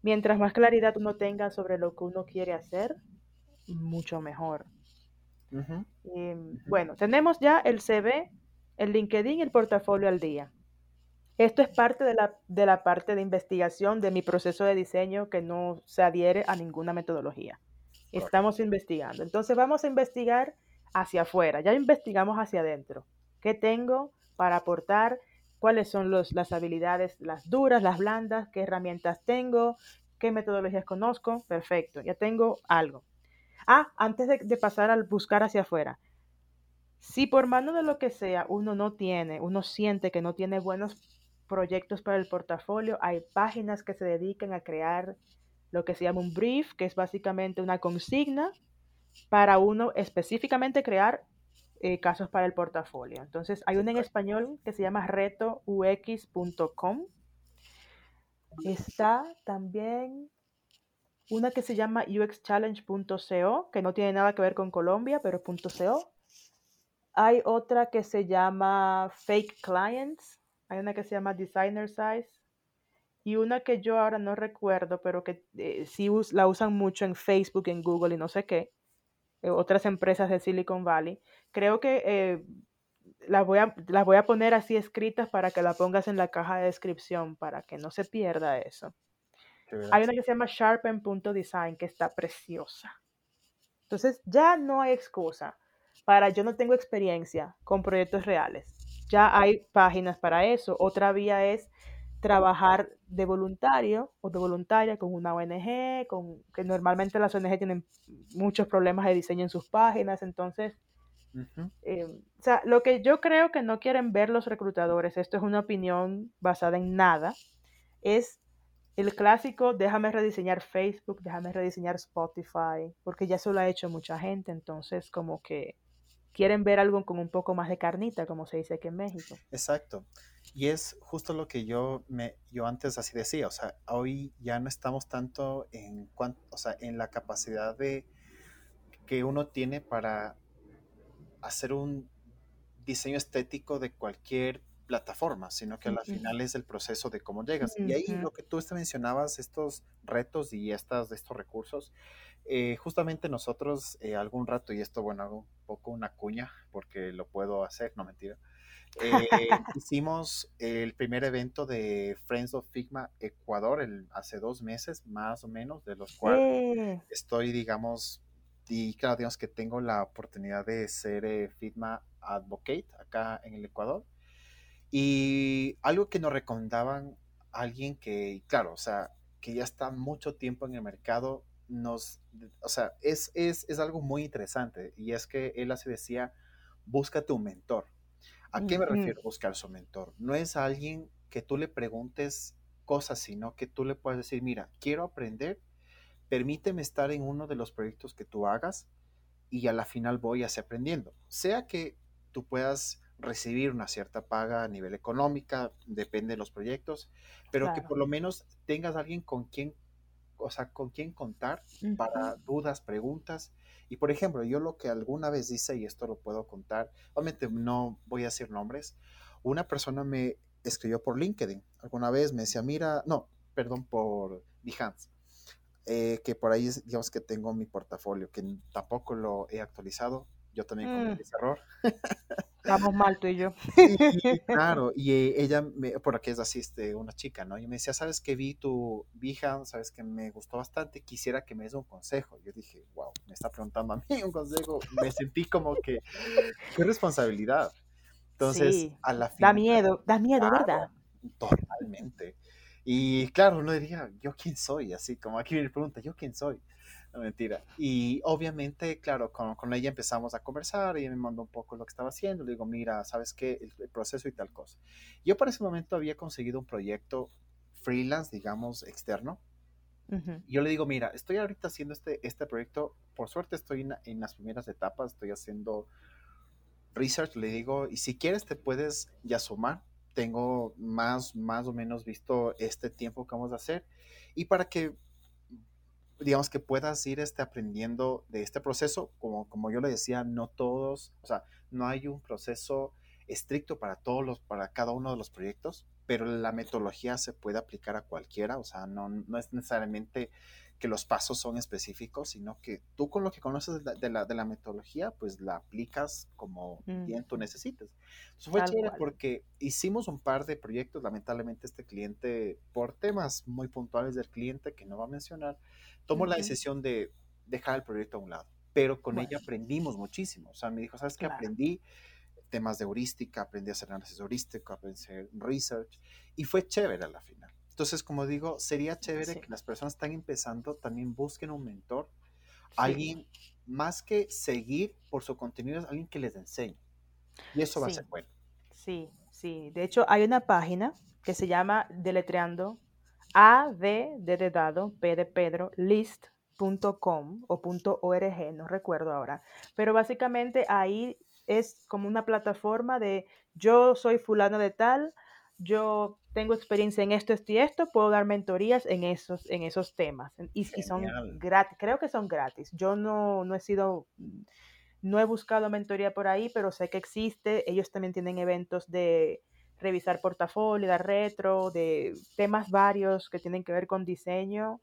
mientras más claridad uno tenga sobre lo que uno quiere hacer, mucho mejor. Em, bueno, tenemos ya el CV, el LinkedIn y el portafolio al día. Esto es parte de la, de la parte de investigación de mi proceso de diseño que no se adhiere a ninguna metodología. Estamos investigando. Entonces vamos a investigar hacia afuera. Ya investigamos hacia adentro. ¿Qué tengo para aportar? ¿Cuáles son los, las habilidades, las duras, las blandas? ¿Qué herramientas tengo? ¿Qué metodologías conozco? Perfecto. Ya tengo algo. Ah, antes de, de pasar al buscar hacia afuera. Si por mano de lo que sea uno no tiene, uno siente que no tiene buenos proyectos para el portafolio, hay páginas que se dedican a crear lo que se llama un brief, que es básicamente una consigna para uno específicamente crear eh, casos para el portafolio. Entonces, hay una en español que se llama retoux.com. Está también una que se llama uxchallenge.co, que no tiene nada que ver con Colombia, pero .co. Hay otra que se llama Fake Clients, hay una que se llama Designer Size y una que yo ahora no recuerdo, pero que eh, sí la usan mucho en Facebook, en Google y no sé qué. Eh, otras empresas de Silicon Valley. Creo que eh, las, voy a, las voy a poner así escritas para que la pongas en la caja de descripción para que no se pierda eso. Hay una que se llama sharpen.design que está preciosa. Entonces ya no hay excusa para yo no tengo experiencia con proyectos reales ya hay páginas para eso. Otra vía es trabajar de voluntario o de voluntaria con una ONG, con, que normalmente las ONG tienen muchos problemas de diseño en sus páginas, entonces, eh, o sea, lo que yo creo que no quieren ver los reclutadores, esto es una opinión basada en nada, es el clásico, déjame rediseñar Facebook, déjame rediseñar Spotify, porque ya eso lo ha hecho mucha gente, entonces como que quieren ver algo con un poco más de carnita, como se dice aquí en México. Exacto. Y es justo lo que yo, me, yo antes así decía, o sea, hoy ya no estamos tanto en, cuanto, o sea, en la capacidad de que uno tiene para hacer un diseño estético de cualquier plataforma, sino que al final es el proceso de cómo llegas. Y ahí lo que tú mencionabas, estos retos y estas, estos recursos, Eh, justamente nosotros eh, algún rato, y esto, bueno, hago un poco una cuña porque lo puedo hacer, no mentira. Eh, hicimos el primer evento de Friends of Figma Ecuador el, hace dos meses, más o menos, de los cuales estoy, digamos, y claro, digamos que tengo la oportunidad de ser Figma Advocate acá en el Ecuador. Y algo que nos recomendaban alguien que, claro, o sea, que ya está mucho tiempo en el mercado, nos, o sea, es, es, es algo muy interesante. Y es que él así decía, búscate un mentor. ¿A qué me refiero buscar su mentor? No es alguien que tú le preguntes cosas, sino que tú le puedes decir, mira, quiero aprender, permíteme estar en uno de los proyectos que tú hagas y a la final voy a seguir aprendiendo. Sea que tú puedas recibir una cierta paga a nivel económica, depende de los proyectos, pero que por lo menos tengas alguien con quien, o sea, con quien contar para dudas, preguntas. Y por ejemplo, yo lo que alguna vez hice, y esto lo puedo contar, obviamente no voy a decir nombres, una persona me escribió por LinkedIn, alguna vez me decía, mira, no, perdón, por Behance, eh, que por ahí digamos que tengo mi portafolio, que tampoco lo he actualizado, yo también cometí mm. ese error. Estamos mal tú y yo. claro, y eh, ella, me, por aquí es así, este, una chica, ¿no? Y me decía, ¿sabes que vi tu vieja? ¿Sabes que me gustó bastante? Quisiera que me des un consejo. Yo dije, wow, me está preguntando a mí un consejo. Me sentí como que, qué responsabilidad. Entonces, a la fin. Da miedo, da miedo, ¿verdad? Totalmente. Y claro, uno diría, ¿yo quién soy? Así como aquí me pregunta, ¿yo quién soy? Mentira. Y obviamente, claro, con, con, ella empezamos a conversar, y me mandó un poco lo que estaba haciendo, le digo, mira, ¿sabes qué? El, proceso y tal cosa. Yo para ese momento había conseguido un proyecto freelance, digamos, externo. Yo le digo, mira, estoy ahorita haciendo este, este proyecto, por suerte estoy en, en las primeras etapas, estoy haciendo research, le digo, y si quieres te puedes ya sumar, tengo más, más o menos visto este tiempo que vamos a hacer, y para que digamos que puedas ir este, aprendiendo de este proceso, como, como yo le decía, no todos, o sea, no hay un proceso estricto para todos los, para cada uno de los proyectos, pero la metodología se puede aplicar a cualquiera, o sea, no, no es necesariamente que los pasos son específicos, sino que tú con lo que conoces de la, de la, metodología, pues la aplicas como bien tú necesites. Eso fue chévere porque hicimos un par de proyectos, lamentablemente este cliente, por temas muy puntuales del cliente que no va a mencionar, tomó la decisión de dejar el proyecto a un lado, pero con ella aprendimos muchísimo. O sea, me dijo, ¿sabes qué? Aprendí temas de heurística, aprendí a hacer análisis heurístico, aprendí a hacer research y fue chévere a la final. Entonces, como digo, sería chévere que las personas están empezando también busquen un mentor, alguien más que seguir por su contenido, alguien que les enseñe. Y eso va a ser bueno. Sí, sí. De hecho, hay una página que se llama Deletreando a de, de dado, P de Pedro, list.com o .org, no recuerdo ahora. Pero básicamente ahí es como una plataforma de yo soy fulano de tal, yo tengo experiencia en esto, esto y esto, puedo dar mentorías en esos, en esos temas. Y, son gratis, creo que son gratis. Yo no, no he sido, no he buscado mentoría por ahí, pero sé que existe. Ellos también tienen eventos de revisar portafolio, dar retro, de temas varios que tienen que ver con diseño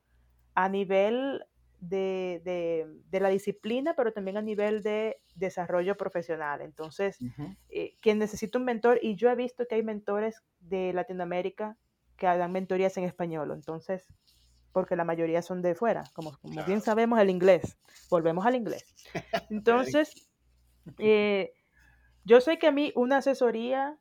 a nivel de, la disciplina, pero también a nivel de desarrollo profesional. Entonces, eh, quien necesita un mentor, y yo he visto que hay mentores de Latinoamérica que dan mentorías en español, entonces, porque la mayoría son de fuera, como, como bien sabemos el inglés, volvemos al inglés. Entonces, eh, yo sé que a mí una asesoría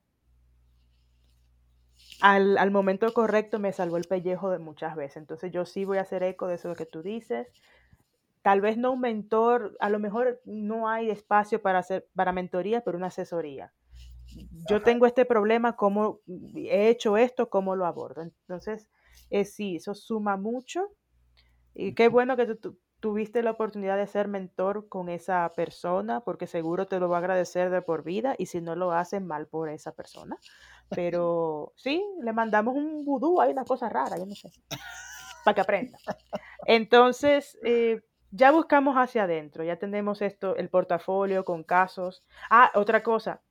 al, momento correcto me salvó el pellejo de muchas veces. Entonces yo sí voy a hacer eco de eso que tú dices. Tal vez no un mentor, a lo mejor no hay espacio para hacer para mentoría, pero una asesoría. Yo tengo este problema, cómo he hecho esto, cómo lo abordo. Entonces, eh, sí, eso suma mucho. Y qué bueno que tú, tuviste la oportunidad de ser mentor con esa persona, porque seguro te lo va a agradecer de por vida y si no lo hacen mal por esa persona. Pero sí, le mandamos un vudú, hay una cosa rara, yo no sé, para que aprenda. Entonces, eh, ya buscamos hacia adentro, ya tenemos esto, el portafolio con casos. Ah, otra cosa,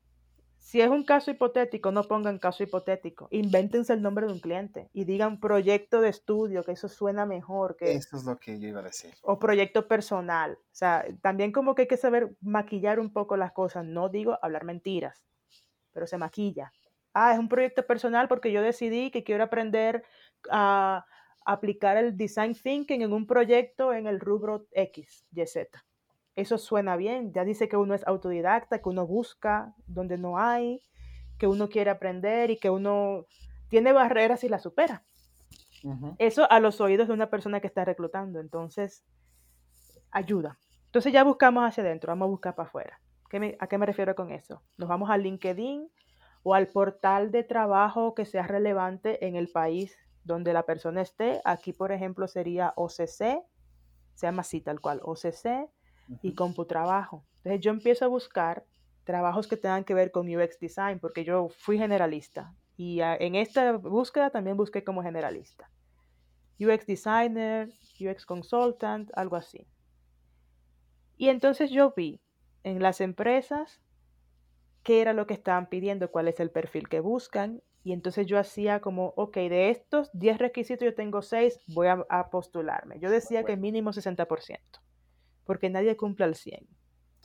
Si es un caso hipotético, no pongan caso hipotético. Invéntense el nombre de un cliente y digan proyecto de estudio, que eso suena mejor. Que, Eso es lo que yo iba a decir. o proyecto personal. O sea, también como que hay que saber maquillar un poco las cosas. No digo hablar mentiras, pero se maquilla. Ah, es un proyecto personal porque yo decidí que quiero aprender a aplicar el design thinking en un proyecto en el rubro X, Y, Z. Eso suena bien. Ya dice que uno es autodidacta, que uno busca donde no hay, que uno quiere aprender y que uno tiene barreras y las supera. Eso a los oídos de una persona que está reclutando. Entonces, ayuda. Entonces ya buscamos hacia adentro, vamos a buscar para afuera. ¿Qué me- ¿A qué me refiero con eso? Nos vamos a LinkedIn o al portal de trabajo que sea relevante en el país donde la persona esté. Aquí, por ejemplo, sería OCC, se llama así tal cual, OCC y. CompuTrabajo. Entonces yo empiezo a buscar trabajos que tengan que ver con UX Design porque yo fui generalista y en esta búsqueda también busqué como generalista. UX Designer, UX Consultant, algo así. Y entonces yo vi en las empresas qué era lo que estaban pidiendo, cuál es el perfil que buscan. Y entonces yo hacía como, ok, de estos 10 requisitos yo tengo 6, voy a, a postularme. Yo decía que mínimo 60%, porque nadie cumple al 100.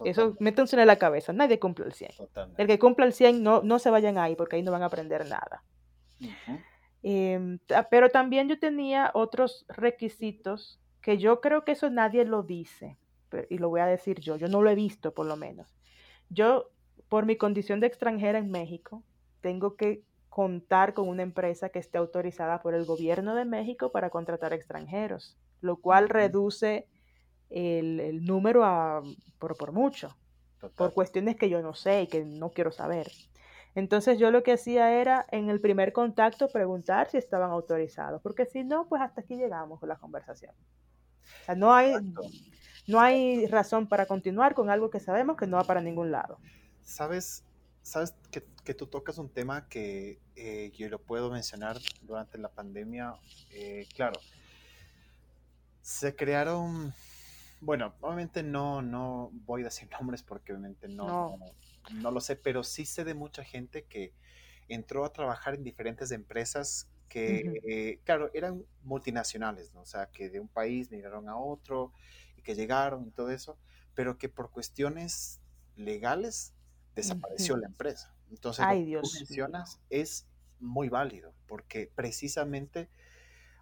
Eso métanse en la cabeza, nadie cumple al 100. totalmente. El que cumpla al 100 no, no se vayan ahí porque ahí no van a aprender nada. Em, pero también yo tenía otros requisitos que yo creo que eso nadie lo dice, y lo voy a decir yo, yo no lo he visto por lo menos. Yo, por mi condición de extranjera en México, tengo que contar con una empresa que esté autorizada por el gobierno de México para contratar extranjeros, lo cual reduce el, el número a, por, por mucho por cuestiones que yo no sé y que no quiero saber. Entonces yo lo que hacía era en el primer contacto preguntar si estaban autorizados, porque si no, pues hasta aquí llegamos con la conversación. O sea, no hay, no hay razón para continuar con algo que sabemos que no va para ningún lado. Sabes, sabes que, que tú tocas un tema que eh, yo lo puedo mencionar durante la pandemia. eh, claro, se crearon, bueno, obviamente no, no voy a decir nombres porque obviamente no, No. no, no lo sé, pero sí sé de mucha gente que entró a trabajar en diferentes empresas que, eh, claro, eran multinacionales, ¿no? O sea, que de un país migraron a otro y que llegaron y todo eso, pero que por cuestiones legales desapareció la empresa. Entonces, lo Ay, que Dios mío. mencionas es muy válido, porque precisamente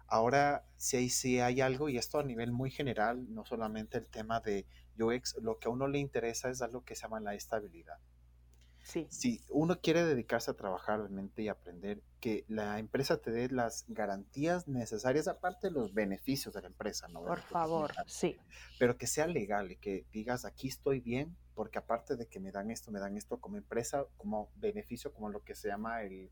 ahora sí hay, sí hay algo, y esto a nivel muy general, no solamente el tema de UX, lo que a uno le interesa es algo que se llama la estabilidad. Sí, Si uno quiere dedicarse a trabajar realmente y aprender, que la empresa te dé las garantías necesarias, aparte de los beneficios de la empresa, ¿no? por que favor, sí. pero que sea legal y que digas, aquí estoy bien, porque aparte de que me dan esto, me dan esto como empresa, como beneficio, como lo que se llama el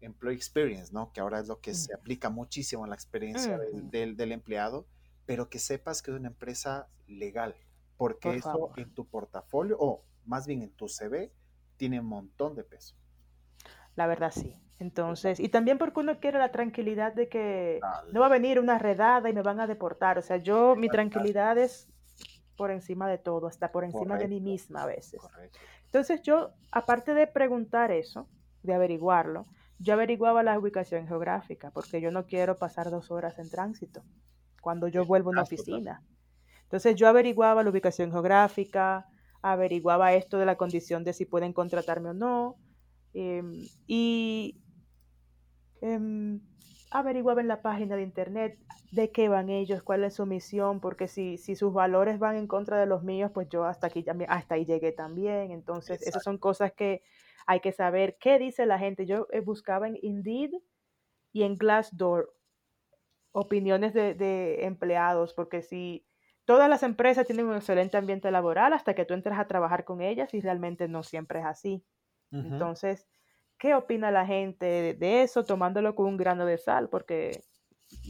employee experience, ¿no? Que ahora es lo que se Ujú. aplica muchísimo en la experiencia del, Ujú. del- del empleado, pero que sepas que es una empresa legal, porque Por eso favor. en tu portafolio, o más bien en tu CV, tiene un montón de peso. La verdad sí. Entonces, y también porque uno quiere la tranquilidad de que no va a venir una redada y me van a deportar. O sea, yo, mi tranquilidad es por encima de todo, hasta por encima de mí misma a veces. correcto. Entonces yo, aparte de preguntar eso, de averiguarlo, yo averiguaba la ubicación geográfica, porque yo no quiero pasar dos horas en tránsito cuando yo vuelvo a una oficina. Entonces yo averiguaba la ubicación geográfica, averiguaba esto de la condición de si pueden contratarme o no, em, y em, averiguaba en la página de internet de qué van ellos, cuál es su misión, porque si, si sus valores van en contra de los míos, pues yo hasta aquí también, hasta ahí llegué también. Entonces, esas son cosas que hay que saber. ¿Qué dice la gente? Yo eh, buscaba en Indeed y en Glassdoor opiniones de, de empleados, porque si todas las empresas tienen un excelente ambiente laboral hasta que tú entras a trabajar con ellas y realmente no siempre es así. Entonces, ¿qué opina la gente de, eso tomándolo con un grano de sal? Porque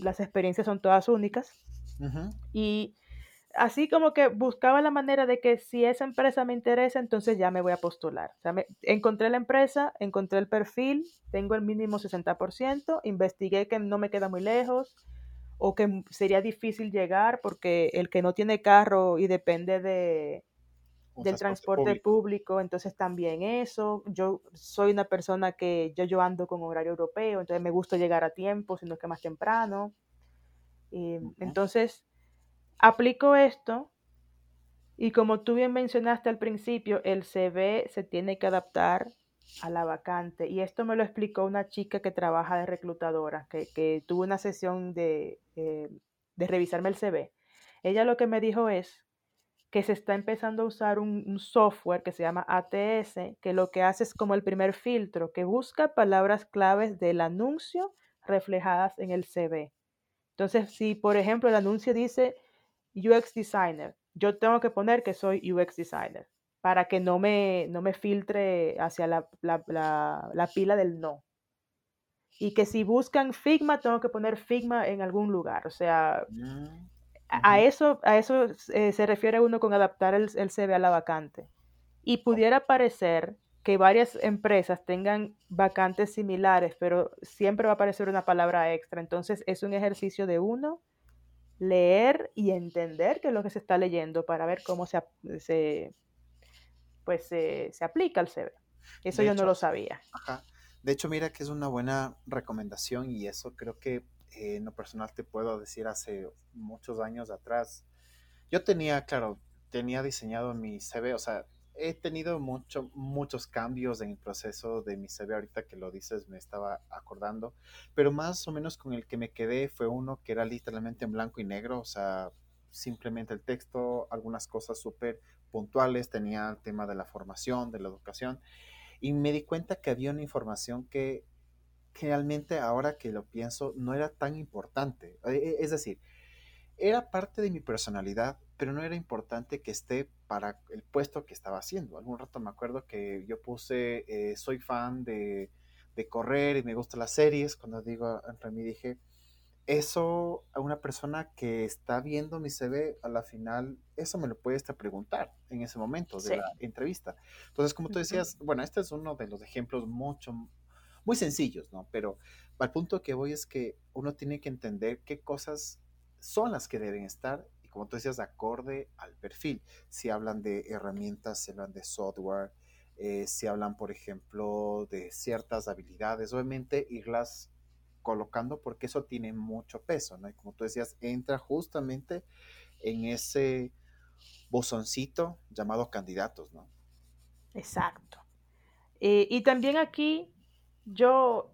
las experiencias son todas únicas. Y así como que buscaba la manera de que si esa empresa me interesa, entonces ya me voy a postular. O sea, me- encontré la empresa, encontré el perfil, tengo el mínimo 60%, investigué que no me queda muy lejos o que sería difícil llegar porque el que no tiene carro y depende de, del transporte, público. entonces también eso. Yo soy una persona que yo, yo ando con horario europeo, entonces me gusta llegar a tiempo, sino que más temprano. Entonces, aplico esto y como tú bien mencionaste al principio, el CV se tiene que adaptar a la vacante. Y esto me lo explicó una chica que trabaja de reclutadora, que, que tuvo una sesión de, eh, de revisarme el CV. Ella lo que me dijo es que se está empezando a usar un, software que se llama ATS, que lo que hace es como el primer filtro, que busca palabras claves del anuncio reflejadas en el CV. Entonces, si por ejemplo el anuncio dice UX Designer, yo tengo que poner que soy UX Designer para que no me, no me filtre hacia la, la, pila del no. Y que si buscan Figma, tengo que poner Figma en algún lugar. O sea, mm. A eso, a eso eh, se refiere uno con adaptar el, el, CV a la vacante. Y pudiera parecer que varias empresas tengan vacantes similares, pero siempre va a aparecer una palabra extra. Entonces es un ejercicio de uno leer y entender qué es lo que se está leyendo para ver cómo se, se pues, se, aplica al CV. Eso yo no lo sabía. De hecho, mira que es una buena recomendación y eso creo que eh, en lo personal te puedo decir hace muchos años atrás, yo tenía, claro, tenía diseñado mi CV, o sea, he tenido mucho, muchos cambios en el proceso de mi CV, ahorita que lo dices me estaba acordando, pero más o menos con el que me quedé fue uno que era literalmente en blanco y negro, o sea, simplemente el texto, algunas cosas súper puntuales, tenía el tema de la formación, de la educación, y me di cuenta que había una información que realmente ahora que lo pienso no era tan importante. E, e, es decir, era parte de mi personalidad, pero no era importante que esté para el puesto que estaba haciendo. Algún rato me acuerdo que yo puse, eh, soy fan de, de, correr y me gustan las series. Cuando digo entre mí dije, eso a una persona que está viendo mi CV, a la final, eso me lo puede estar preguntar en ese momento de la entrevista. Entonces, como tú decías, bueno, este es uno de los ejemplos mucho muy sencillos, ¿no? Pero al punto que voy es que uno tiene que entender qué cosas son las que deben estar y como tú decías, acorde al perfil. Si hablan de herramientas, si hablan de software, eh, si hablan, por ejemplo, de ciertas habilidades, obviamente irlas colocando porque eso tiene mucho peso, ¿no? Y como tú decías, entra justamente en ese bozoncito llamado candidatos, ¿no? Exacto. Eh, y también aquí yo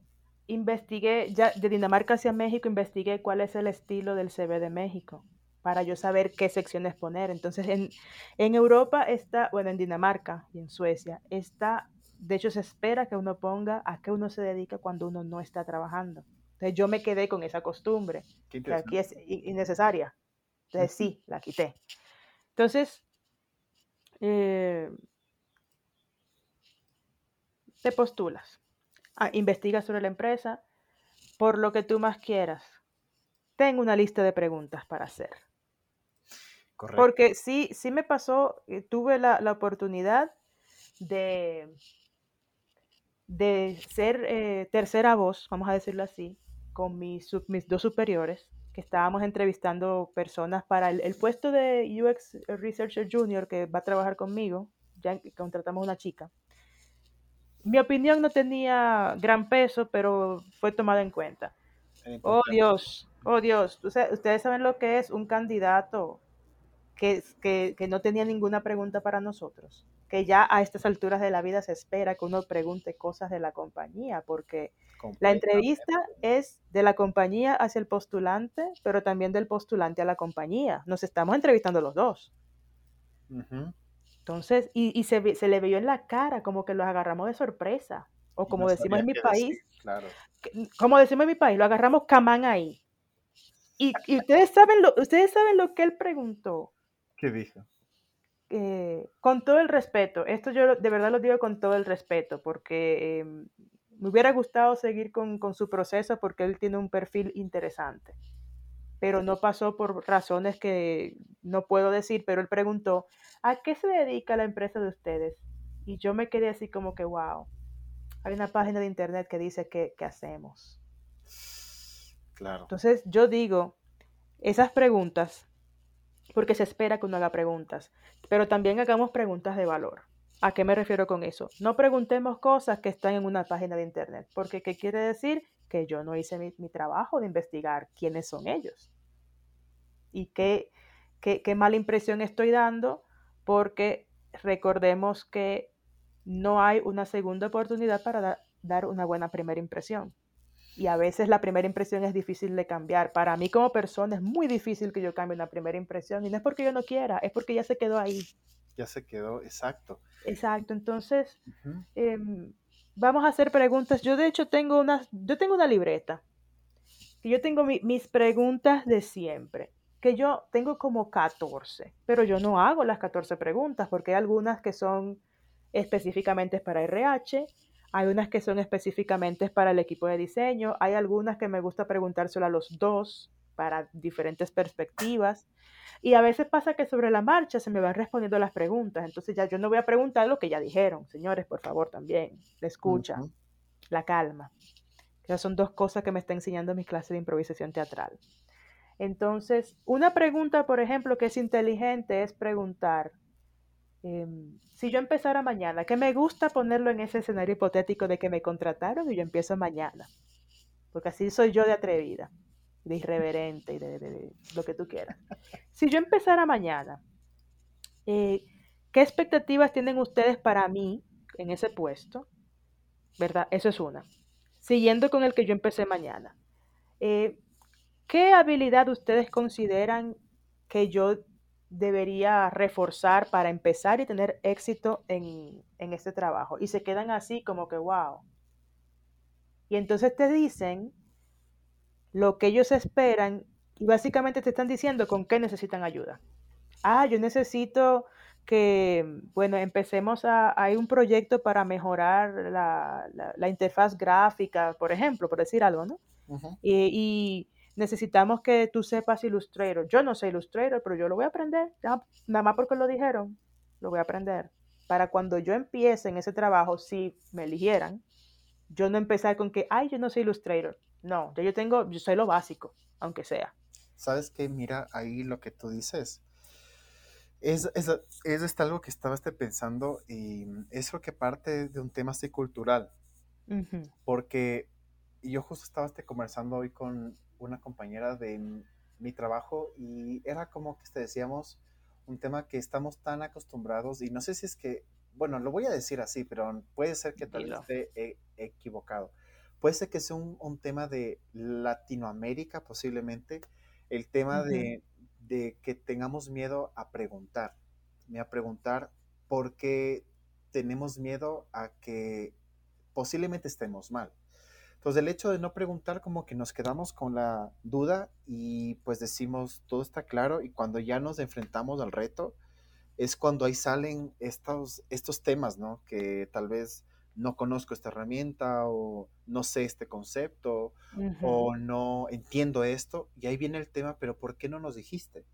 investigué, ya de Dinamarca hacia México, investigué cuál es el estilo del CV de México para yo saber qué secciones poner. Entonces, en, en Europa está, bueno, en Dinamarca y en Suecia, está, de hecho, se espera que uno ponga a qué uno se dedica cuando uno no está trabajando. Entonces, yo me quedé con esa costumbre, que aquí es innecesaria. Entonces, sí, la quité. Entonces, eh, te postulas investiga sobre la empresa, por lo que tú más quieras. Tengo una lista de preguntas para hacer. Correcto. Porque sí, sí me pasó, eh, tuve la, oportunidad de, de ser eh, tercera voz, vamos a decirlo así, con mis, mis dos superiores, que estábamos entrevistando personas para el, el, puesto de UX Researcher Junior que va a trabajar conmigo, ya contratamos una chica mi opinión no tenía gran peso, pero fue tomada en cuenta. Oh Dios, oh Dios, ustedes saben lo que es un candidato que, que, que, no tenía ninguna pregunta para nosotros, que ya a estas alturas de la vida se espera que uno pregunte cosas de la compañía, porque la entrevista es de la compañía hacia el postulante, pero también del postulante a la compañía. Nos estamos entrevistando los dos. Entonces, y, y se, se, le vio en la cara como que los agarramos de sorpresa. O como decimos en mi país, claro. como decimos en mi país, lo agarramos camán ahí. Y, y, ustedes, saben lo, ustedes saben lo que él preguntó. ¿Qué dijo? Eh, con todo el respeto, esto yo de verdad lo digo con todo el respeto, porque em, me hubiera gustado seguir con, con, su proceso porque él tiene un perfil interesante, pero no pasó por razones que no puedo decir, pero él preguntó, ¿a qué se dedica la empresa de ustedes? Y yo me quedé así como que, wow, hay una página de internet que dice qué hacemos. Claro. Entonces yo digo, esas preguntas, porque se espera que uno haga preguntas, pero también hagamos preguntas de valor. ¿A qué me refiero con eso? No preguntemos cosas que están en una página de internet, porque ¿qué quiere decir? Que yo no hice mi, trabajo de investigar quiénes son ellos. Y qué, qué, qué mala impresión estoy dando, porque recordemos que no hay una segunda oportunidad para dar una buena primera impresión. Y a veces la primera impresión es difícil de cambiar. Para mí como persona es muy difícil que yo cambie una primera impresión. Y no es porque yo no quiera, es porque ya se quedó ahí. Ya se quedó, exacto. Exacto. Entonces, vamos a hacer preguntas. Yo de hecho tengo una, yo tengo una libreta. Yo tengo mis preguntas de siempre. Que yo tengo como 14. Pero yo no hago las 14 preguntas porque hay algunas que son específicamente para RH hay unas que son específicamente para el equipo de diseño, hay algunas que me gusta preguntárselo a los dos para diferentes perspectivas. Y a veces pasa que sobre la marcha se me van respondiendo las preguntas, entonces ya yo no voy a preguntar lo que ya dijeron. Señores, por favor, también, la escucha, la calma. Esas son dos cosas que me está enseñando mi clase de improvisación teatral. Entonces, una pregunta, por ejemplo, que es inteligente es preguntar, Em, si yo empezara mañana, que me gusta ponerlo en ese escenario hipotético de que me contrataron y yo empiezo mañana, porque así soy yo de atrevida, de irreverente y de, lo que tú quieras. Si yo empezara mañana, eh, ¿qué expectativas tienen ustedes para mí en ese puesto? ¿Verdad? Eso es una. Siguiendo con el que yo empecé mañana. Eh, ¿Qué habilidad ustedes consideran que yo debería reforzar para empezar y tener éxito en, este trabajo. Y se quedan así como que, wow. Y entonces te dicen lo que ellos esperan y básicamente te están diciendo con qué necesitan ayuda. Ah, yo necesito que, bueno, empecemos a, hay un proyecto para mejorar la, interfaz gráfica, por ejemplo, por decir algo, ¿no? y necesitamos que tú sepas Illustrator. Yo no sé Illustrator, pero yo lo voy a aprender. Nada más porque lo dijeron, lo voy a aprender. Para cuando yo empiece en ese trabajo, si me eligieran, yo no empezar con que, ay, yo no sé Illustrator. No, yo tengo, yo soy lo básico, aunque sea. ¿Sabes qué? Mira, ahí lo que tú dices. Es, es, es, algo que estaba este pensando y es lo que parte de un tema así cultural. Porque yo justo estaba este conversando hoy con una compañera de mi trabajo y era como que te decíamos un tema que estamos tan acostumbrados y no sé si es que, bueno, lo voy a decir así, pero puede ser que tal vez esté equivocado. Puede ser que sea un, tema de Latinoamérica posiblemente, el tema de, de, que tengamos miedo a preguntar, a preguntar porque tenemos miedo a que posiblemente estemos mal. Entonces el hecho de no preguntar como que nos quedamos con la duda y pues decimos todo está claro y cuando ya nos enfrentamos al reto es cuando ahí salen estos, estos temas, ¿no? Que tal vez no conozco esta herramienta o no sé este concepto o no entiendo esto y ahí viene el tema, pero ¿por qué no nos dijiste?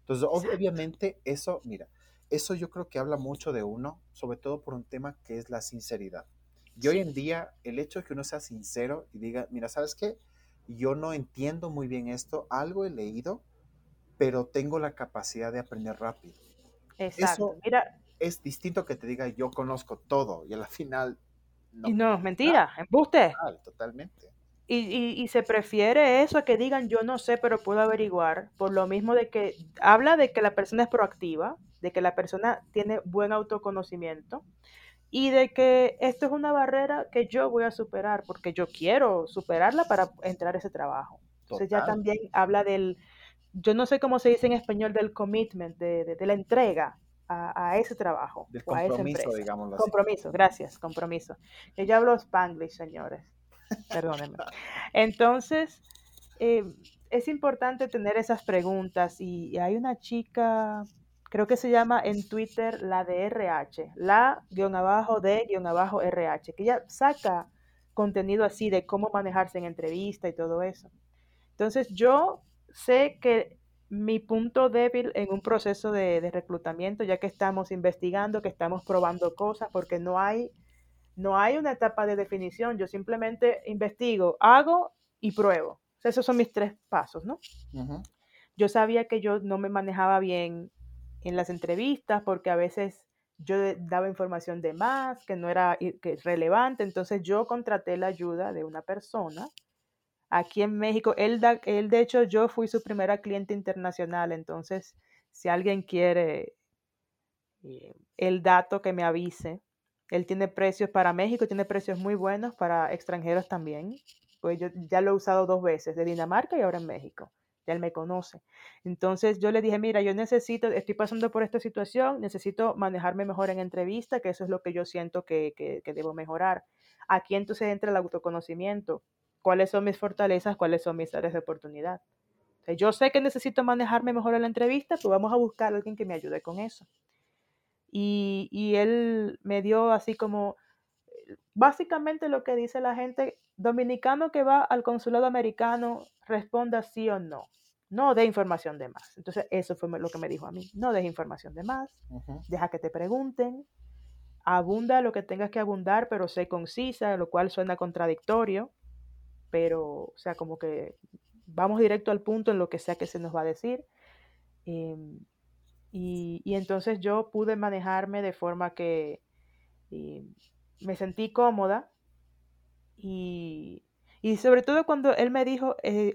Entonces obviamente eso, mira, eso yo creo que habla mucho de uno, sobre todo por un tema que es la sinceridad. Y hoy en día, el hecho de que uno sea sincero y diga, mira, ¿sabes qué? Yo no entiendo muy bien esto, algo he leído, pero tengo la capacidad de aprender rápido. Exacto. Eso mira, es distinto que te diga, yo conozco todo, y al final... No, y no, mentira, embuste. Totalmente. Y, y, y, se prefiere eso a que digan yo no sé, pero puedo averiguar, por lo mismo de que habla de que la persona es proactiva, de que la persona tiene buen autoconocimiento, y de que esto es una barrera que yo voy a superar porque yo quiero superarla para entrar a ese trabajo. Entonces ya también habla del, yo no sé cómo se dice en español, del commitment, de, la entrega a, ese trabajo. Del compromiso, digámoslo así. Compromiso, gracias, compromiso. Yo ya hablo spanglish, señores. Perdónenme. Entonces, eh, es importante tener esas preguntas y hay una chica, creo que se llama en Twitter la de RH, la guion abajo de guion abajo RH, que ella saca contenido así de cómo manejarse en entrevista y todo eso. Entonces yo sé que mi punto débil en un proceso de, reclutamiento, ya que estamos investigando, que estamos probando cosas, porque no hay, no hay una etapa de definición, yo simplemente investigo, hago y pruebo. esos son mis tres pasos, ¿no? Yo sabía que yo no me manejaba bien en las entrevistas porque a veces yo daba información de más, que no era relevante, entonces yo contraté la ayuda de una persona aquí en México. Él, él, de hecho, yo fui su primera cliente internacional, entonces si alguien quiere eh, el dato que me avise. Él tiene precios para México, tiene precios muy buenos para extranjeros también. Pues yo ya lo he usado dos veces, de Dinamarca y ahora en México él me conoce. Entonces yo le dije, mira, yo necesito, estoy pasando por esta situación, necesito manejarme mejor en entrevista, que eso es lo que yo siento que, que, debo mejorar. Aquí entonces entra el autoconocimiento. ¿Cuáles son mis fortalezas? ¿Cuáles son mis áreas de oportunidad? yo sé que necesito manejarme mejor en la entrevista, pues vamos a buscar a alguien que me ayude con eso. Y, y él me dio así como, básicamente lo que dice la gente, dominicano que va al consulado americano, responda sí o no no des información de más. Entonces, eso fue lo que me dijo a mí. No des información de más, deja que te pregunten, abunda lo que tengas que abundar, pero sé concisa, lo cual suena contradictorio, pero, o sea, como que vamos directo al punto en lo que sea que se nos va a decir. Em, y, entonces yo pude manejarme de forma que em, me sentí cómoda y, sobre todo cuando él me dijo, eh,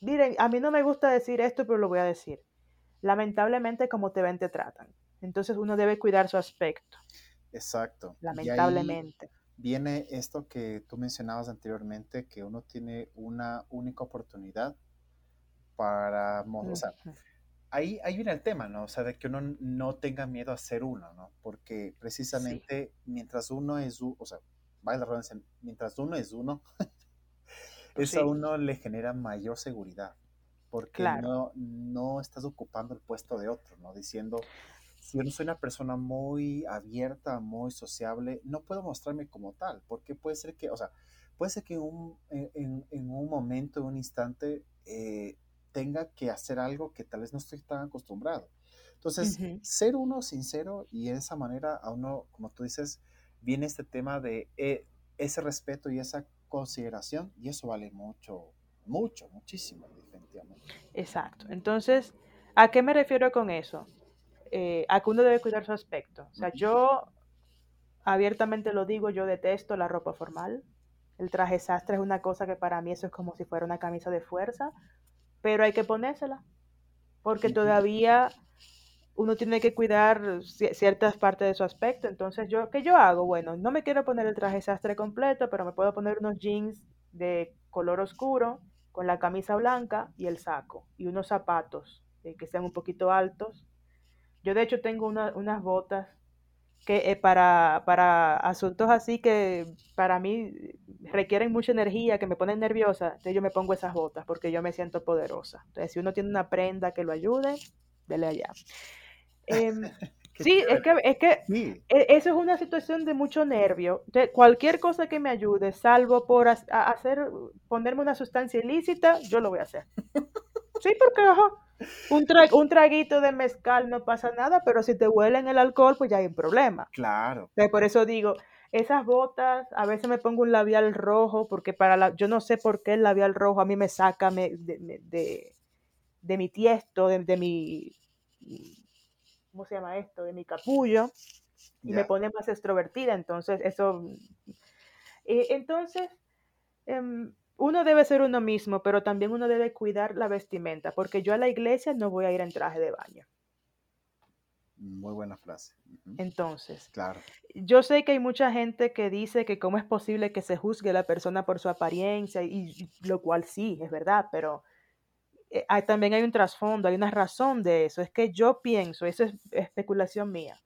miren, a mí no me gusta decir esto, pero lo voy a decir. Lamentablemente, como te ven, te tratan. Entonces uno debe cuidar su aspecto. Exacto. Lamentablemente. Viene esto que tú mencionabas anteriormente, que uno tiene una única oportunidad para, sea, ahí, ahí viene el tema, ¿no? O sea, de que uno no tenga miedo a ser uno, ¿no? Porque precisamente mientras uno es, o sea, vaya la mientras uno es uno, eso a uno le genera mayor seguridad, porque no, no estás ocupando el puesto de otro, ¿no? Diciendo, si yo no soy una persona muy abierta, muy sociable, no puedo mostrarme como tal, porque puede ser que, o sea, puede ser que en un, en, en un momento, en un instante, eh, tenga que hacer algo que tal vez no estoy tan acostumbrado. Entonces, ser uno sincero y de esa manera a uno, como tú dices, viene este tema de eh, ese respeto y esa consideración y eso vale mucho, mucho, muchísimo, definitivamente. Exacto. Entonces, ¿a qué me refiero con eso? Eh, a que uno debe cuidar su aspecto. O sea, yo abiertamente lo digo, yo detesto la ropa formal. El traje sastre es una cosa que para mí eso es como si fuera una camisa de fuerza, pero hay que ponérsela, porque todavía uno tiene que cuidar ciertas partes de su aspecto. Entonces, yo, ¿qué yo hago? Bueno, no me quiero poner el traje sastre completo, pero me puedo poner unos jeans de color oscuro con la camisa blanca y el saco y unos zapatos eh, que sean un poquito altos. Yo de hecho tengo unas botas que eh, para, para asuntos así que para mí requieren mucha energía, que me ponen nerviosa, entonces yo me pongo esas botas porque yo me siento poderosa. Entonces, si uno tiene una prenda que lo ayude, dele allá. Em, sí, es que, es que e, eso es una situación de mucho nervio. cualquier cosa que me ayude, salvo por hacer, ponerme una sustancia ilícita, yo lo voy a hacer. Sí, porque un, un traguito de mezcal no pasa nada, pero si te huelen el alcohol, pues ya hay un problema. Claro. por eso digo, esas botas, a veces me pongo un labial rojo, porque para la, yo no sé por qué el labial rojo a mí me saca de, de, mi tiesto, de mi ¿cómo se llama esto? De mi capullo y me pone más extrovertida. Entonces, eso. Eh, entonces, em, uno debe ser uno mismo, pero también uno debe cuidar la vestimenta, porque yo a la iglesia no voy a ir en traje de baño. Muy buena frase. Entonces, claro. yo sé que hay mucha gente que dice que cómo es posible que se juzgue a la persona por su apariencia, y lo cual sí, es verdad, pero eh, también hay un trasfondo, hay una razón de eso. Es que yo pienso, esa es especulación mía.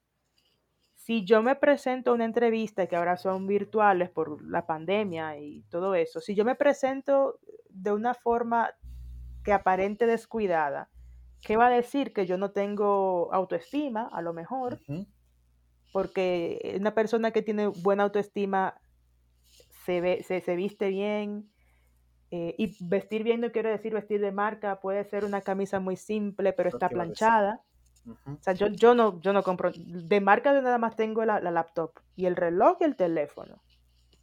Si yo me presento a una entrevista, que ahora son virtuales por la pandemia y todo eso, si yo me presento de una forma que aparente descuidada, ¿qué va a decir? Que yo no tengo autoestima, a lo mejor, porque una persona que tiene buena autoestima se, ve, se viste bien, eh, y vestir bien no quiere decir vestir de marca, puede ser una camisa muy simple, pero está planchada. O sea, yo, yo, no, yo no compro, de marca yo nada más tengo la, laptop y el reloj y el teléfono,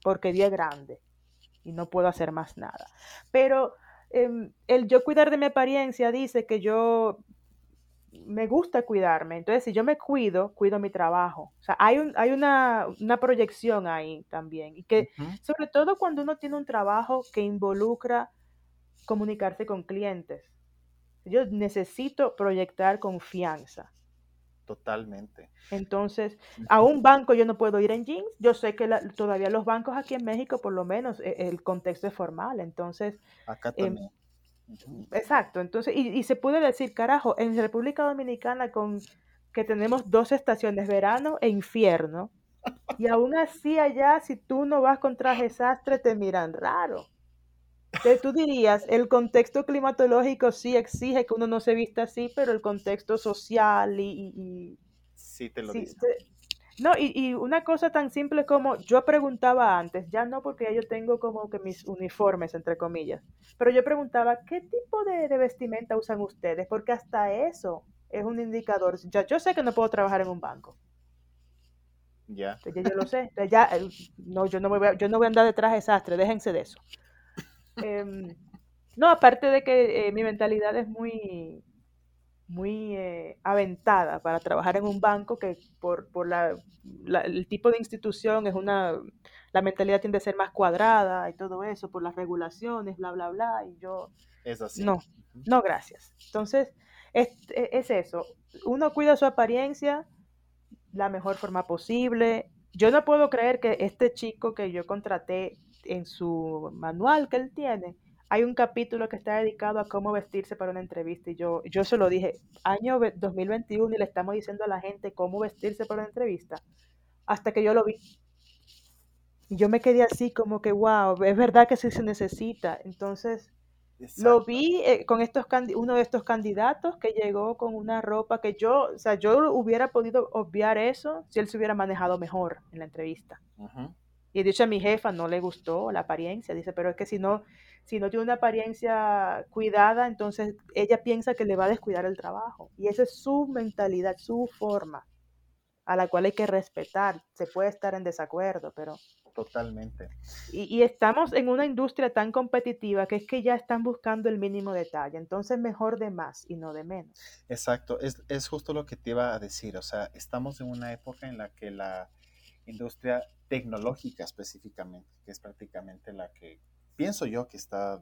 porque día grande y no puedo hacer más nada. Pero em, el yo cuidar de mi apariencia dice que yo me gusta cuidarme. Entonces, si yo me cuido, cuido mi trabajo. O sea, hay, un, hay una, una proyección ahí también. Y que, sobre todo cuando uno tiene un trabajo que involucra comunicarse con clientes. Yo necesito proyectar confianza. Totalmente. Entonces, a un banco yo no puedo ir en jeans. Yo sé que todavía los bancos aquí en México, por lo menos, e, el, contexto es formal. Entonces, acá em, también. exacto. Entonces, y, y, se puede decir, carajo, en República Dominicana con que tenemos dos estaciones, verano e infierno, y aún así allá, si tú no vas con traje sastre, te miran raro. Entonces tú dirías, el contexto climatológico sí exige que uno no se vista así, pero el contexto social y... sí, te lo dice. no, y, y, una cosa tan simple como yo preguntaba antes, ya no porque yo tengo como que mis uniformes, entre comillas, pero yo preguntaba, ¿qué tipo de, vestimenta usan ustedes? Porque hasta eso es un indicador. Ya, yo sé que no puedo trabajar en un banco. Ya. Ya yo lo sé. Ya, eh, no, yo no, voy a, yo no voy a andar de traje desastre, déjense de eso. Em, no, aparte de que eh, mi mentalidad es muy, muy eh, aventada para trabajar en un banco que por, por la, el tipo de institución es una, la mentalidad tiende a ser más cuadrada y todo eso, por las regulaciones, bla, bla, bla, y yo... Es así. No, no, gracias. Entonces, es, e, es eso. Uno cuida su apariencia la mejor forma posible. Yo no puedo creer que este chico que yo contraté en su manual que él tiene, hay un capítulo que está dedicado a cómo vestirse para una entrevista. Y yo, yo se lo dije, año 2021 y le estamos diciendo a la gente cómo vestirse para una entrevista, hasta que yo lo vi. Y yo me quedé así como que, wow, es verdad que sí se necesita. Entonces, lo vi eh, con estos uno de estos candidatos que llegó con una ropa que yo, o sea, yo hubiera podido obviar eso si él se hubiera manejado mejor en la entrevista. Y de hecho a mi jefa no le gustó la apariencia, dice, pero es que si no, si no tiene una apariencia cuidada, entonces ella piensa que le va a descuidar el trabajo. Y esa es su mentalidad, su forma, a la cual hay que respetar. Se puede estar en desacuerdo, pero... Totalmente. Y, estamos en una industria tan competitiva que es que ya están buscando el mínimo detalle. Entonces mejor de más y no de menos. Exacto, es, es justo lo que te iba a decir. O sea, estamos en una época en la que la industria tecnológica específicamente, que es prácticamente la que pienso yo que está,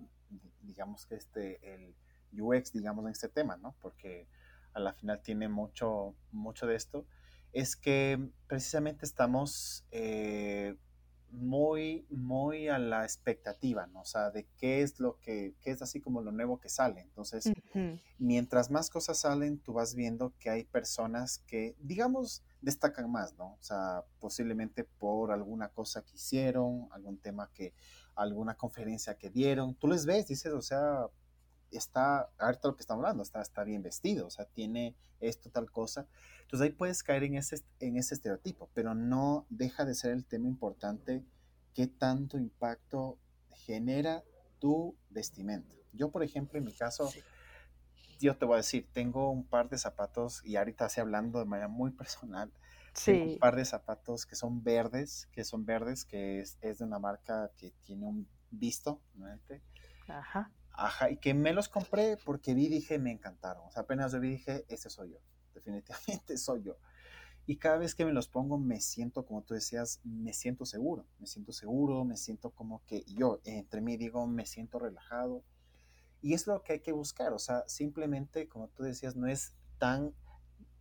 digamos que este, el UX, digamos, en este tema, ¿no? Porque a la final tiene mucho, mucho de esto, es que precisamente estamos eh, muy, muy a la expectativa, ¿no? O sea, de qué es lo que, qué es así como lo nuevo que sale. Entonces, mientras más cosas salen, tú vas viendo que hay personas que, digamos, destacan más, ¿no? O sea, posiblemente por alguna cosa que hicieron, algún tema que, alguna conferencia que dieron. Tú les ves, dices, o sea, está, ahorita lo que estamos hablando, está, está bien vestido, o sea, tiene esto, tal cosa. Entonces ahí puedes caer en ese, en ese estereotipo, pero no deja de ser el tema importante qué tanto impacto genera tu vestimenta. Yo, por ejemplo, en mi caso, yo te voy a decir, tengo un par de zapatos y ahorita estoy hablando de manera muy personal. Tengo un par de zapatos que son verdes, que son verdes, que es, es de una marca que tiene un visto, ¿no? Ajá. Ajá, y que me los compré porque vi, dije, me encantaron. O sea, apenas yo vi, dije, ese soy yo. Definitivamente soy yo. Y cada vez que me los pongo, me siento, como tú decías, me siento seguro. Me siento seguro, me siento como que yo, entre mí digo, me siento relajado. Y es lo que hay que buscar. O sea, simplemente, como tú decías, no es tan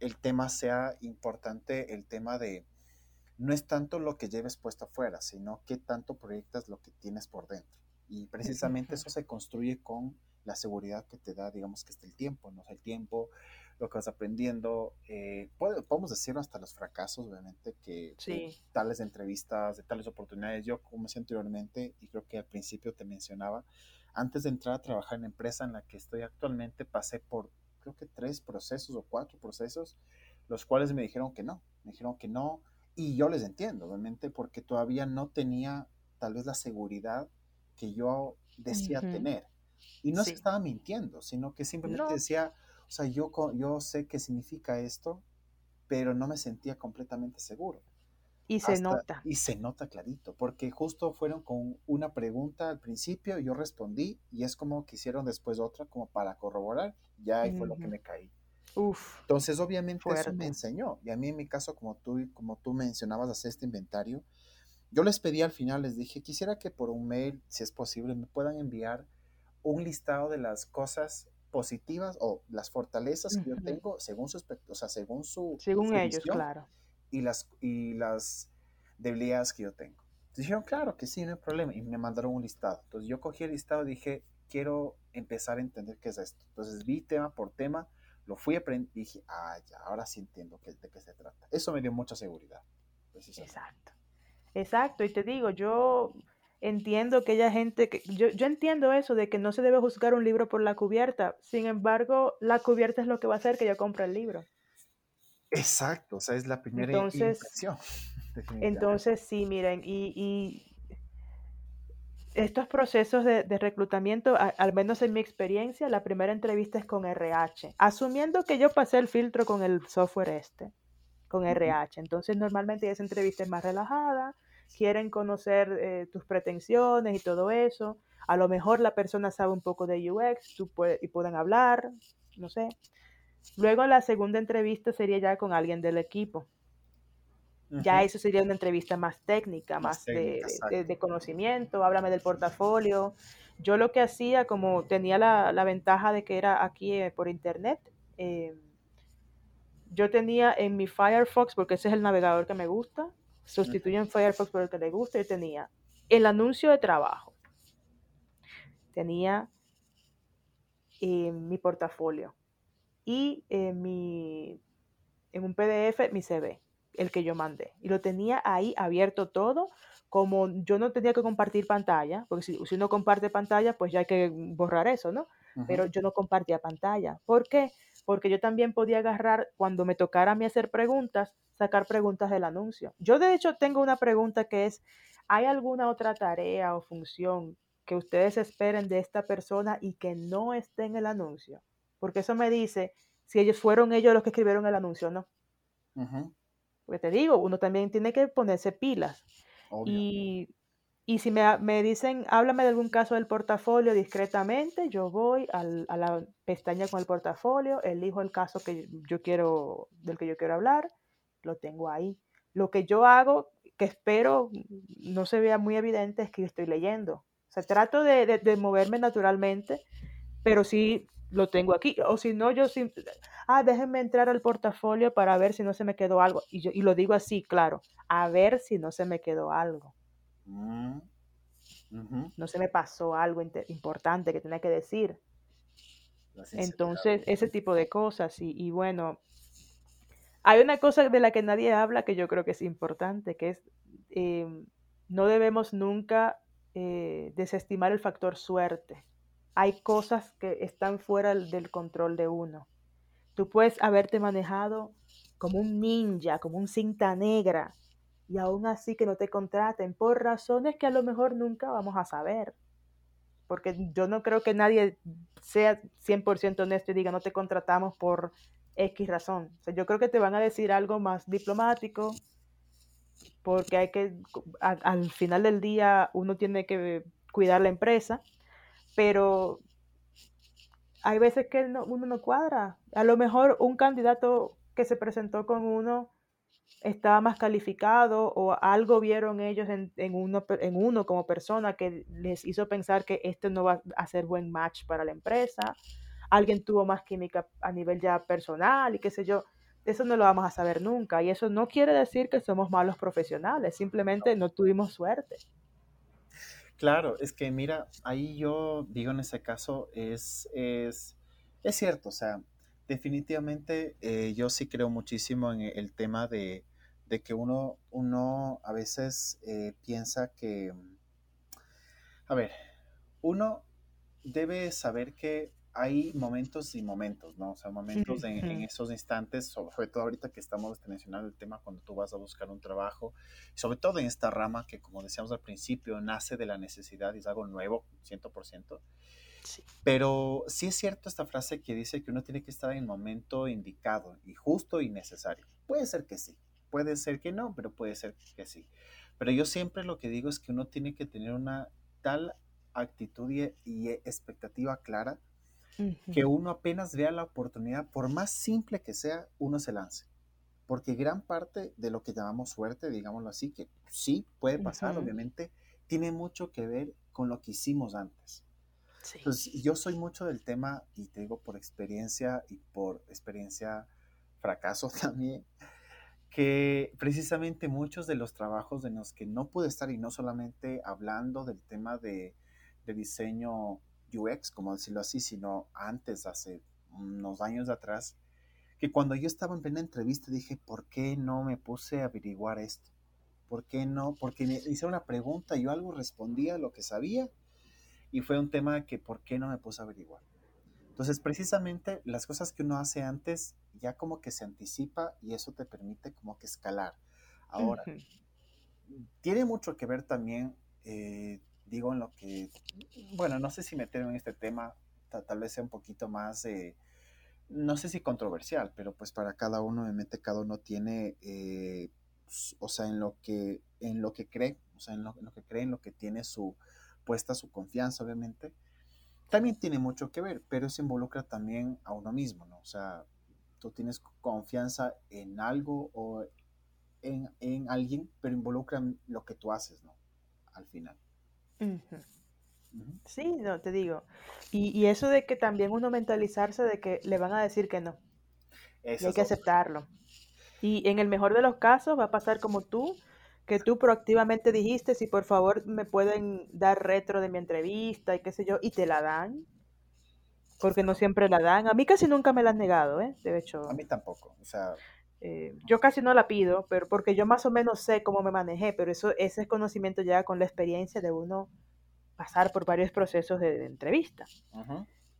el tema sea importante, el tema de, no es tanto lo que lleves puesto afuera, sino qué tanto proyectas lo que tienes por dentro. Y precisamente eso se construye con la seguridad que te da, digamos que es el tiempo, ¿no? el tiempo, lo que vas aprendiendo, eh, podemos decir hasta los fracasos, obviamente, que tales entrevistas, de tales oportunidades. Yo, como decía anteriormente, y creo que al principio te mencionaba, antes de entrar a trabajar en la empresa en la que estoy actualmente, pasé por, creo que tres procesos o cuatro procesos, los cuales me dijeron que no, me dijeron que no, y yo les entiendo, obviamente, porque todavía no tenía tal vez la seguridad que yo decía tener. Y no se estaba mintiendo, sino que simplemente decía, o sea, yo, yo sé qué significa esto, pero no me sentía completamente seguro. Y se nota. Y se nota clarito, porque justo fueron con una pregunta al principio, yo respondí y es como que hicieron después otra como para corroborar, ya ahí fue lo que me caí. Uf, Entonces, obviamente eso me fuerte. enseñó. Y a mí en mi caso, como tú, como tú mencionabas, hacer este inventario, yo les pedí al final, les dije, quisiera que por un mail, si es posible, me puedan enviar un listado de las cosas positivas o las fortalezas que yo tengo según su, o sea, según su, Según ellos, claro. Y las, y las debilidades que yo tengo. Dijeron, claro que sí, no hay problema. Y me mandaron un listado. Entonces yo cogí el listado y dije, quiero empezar a entender qué es esto. Entonces vi tema por tema, lo fui aprendiendo y dije, ah, ya, ahora sí entiendo qué- de qué se trata. Eso me dio mucha seguridad. Exacto. Exacto. Y te digo, yo entiendo que aquella gente, que, yo, yo entiendo eso de que no se debe juzgar un libro por la cubierta. Sin embargo, la cubierta es lo que va a hacer que yo compre el libro. Exacto, o sea, es la primera Entonces, impresión, entonces sí, miren, y, y estos procesos de, de reclutamiento, a- al menos en mi experiencia, la primera entrevista es con RH, asumiendo que yo pasé el filtro con el software este, con RH. Entonces, normalmente esa entrevista es más relajada, quieren conocer eh, tus pretensiones y todo eso. A lo mejor la persona sabe un poco de UX tú puede- y pueden hablar, no sé. Luego la segunda entrevista sería ya con alguien del equipo. Ya eso sería una entrevista más técnica, Más más de, técnica, de- exacto. de conocimiento, háblame del portafolio. Yo lo que hacía, como tenía la, la ventaja de que era aquí eh, por internet, eh, yo tenía en mi Firefox, porque ese es el navegador que me gusta, sustituyen Firefox por el que le gusta, yo tenía el anuncio de trabajo, tenía eh, mi portafolio y eh, mi, en un PDF mi CV, el que yo mandé. Y lo tenía ahí abierto todo. Como yo no tenía que compartir pantalla, porque si, si uno comparte pantalla, pues ya hay que borrar eso, ¿no? Pero yo no compartía pantalla. ¿Por qué? Porque yo también podía agarrar, cuando me tocara a mí hacer preguntas, sacar preguntas del anuncio. Yo de hecho tengo una pregunta que es, ¿hay alguna otra tarea o función que ustedes esperen de esta persona y que no esté en el anuncio? Porque eso me dice si ellos fueron ellos los que escribieron el anuncio o no. Porque te digo, uno también tiene que ponerse pilas. Obvio. Y, y si me, me dicen, háblame de algún caso del portafolio discretamente, yo voy al- a la pestaña con el portafolio, elijo el caso que yo quiero, del que yo quiero hablar, lo tengo ahí. Lo que yo hago, que espero no se vea muy evidente, es que yo estoy leyendo. O sea, trato de, de- de moverme naturalmente, pero sí lo tengo aquí. O si no, yo sí, ah, déjenme entrar al portafolio para ver si no se me quedó algo. Y, yo, y lo digo así, claro, a ver si no se me quedó algo. Mm. No se me pasó algo importante que tenía que decir. Entonces, ese tipo de cosas. Y, y bueno, hay una cosa de la que nadie habla que yo creo que es importante, que es eh, no debemos nunca eh, desestimar el factor suerte. Hay cosas que están fuera del- control de uno. Tú puedes haberte manejado como un ninja, como un cinta negra, y aún así que no te contraten por razones que a lo mejor nunca vamos a saber. Porque yo no creo que nadie sea 100% honesto y diga no te contratamos por X razón. Yo creo que te van a decir algo más diplomático, porque hay que, al final del día uno tiene que cuidar la empresa, pero hay veces que no- uno no cuadra. A lo mejor un candidato que se presentó con uno estaba más calificado o algo vieron ellos en, en uno, en uno como persona que les hizo pensar que este no va a ser buen match para la empresa. Alguien tuvo más química a nivel ya personal y qué sé yo. Eso no lo vamos a saber nunca. Y eso no quiere decir que somos malos profesionales, simplemente no tuvimos suerte. Claro, es que mira, ahí yo digo en ese caso, es, es, es cierto, o sea, definitivamente eh, yo sí creo muchísimo en el tema de, de que uno, uno a veces eh, piensa que, a ver, uno debe saber que hay momentos y momentos, ¿no? O sea, momentos en, en esos instantes, sobre todo ahorita que estamos mencionando el tema cuando tú vas a buscar un trabajo, sobre todo en esta rama que, como decíamos al principio, nace de la necesidad y es algo nuevo, 100%. Sí. Pero sí es cierto esta frase que dice que uno tiene que estar en el momento indicado y justo y necesario. Puede ser que sí, puede ser que no, pero puede ser que sí. Pero yo siempre lo que digo es que uno tiene que tener una tal actitud y, y expectativa clara que uno apenas vea la oportunidad, por más simple que sea, uno se lance. Porque gran parte de lo que llamamos suerte, digámoslo así, que sí puede pasar, obviamente, tiene mucho que ver con lo que hicimos antes. Entonces, yo soy mucho del tema, y te digo por experiencia y por experiencia fracaso también, que precisamente muchos de los trabajos en los que no pude estar, y no solamente hablando del tema de, de diseño UX, como decirlo así, sino antes, hace unos años atrás, que cuando yo estaba en plena entrevista dije, ¿por qué no me puse a averiguar esto? ¿Por qué no? Porque me hice una pregunta, yo algo respondía lo que sabía y fue un tema que ¿por qué no me puse a averiguar? Entonces, precisamente las cosas que uno hace antes ya como que se anticipa y eso te permite como que escalar. Ahora, tiene mucho que ver también, eh, digo, en lo que, bueno, no sé si meterme en este tema, tal vez sea un poquito más, no sé si controversial, pero pues para cada uno, obviamente cada uno tiene, eh, o sea, en lo que, en lo que cree, o sea, en lo, en lo que cree, en lo que tiene su, puesta su confianza, obviamente, también tiene mucho que ver, pero se involucra también a uno mismo, ¿no? O sea, tú tienes confianza en algo o en, en alguien, pero involucra lo que tú haces, ¿no? Al final. Sí, no, te digo. Y, y, eso de que también uno mentalizarse de que le van a decir que no. y hay que aceptarlo. Y en el mejor de los casos va a pasar como tú, que tú proactivamente dijiste si por favor me pueden dar retro de mi entrevista y qué sé yo, y te la dan. Porque no siempre la dan. A mí casi nunca me la han negado, ¿eh? De hecho. A mí tampoco. O sea. Eh, yo casi no la pido, pero porque yo más o menos sé cómo me manejé, pero eso, ese conocimiento ya con la experiencia de uno pasar por varios procesos de, entrevista.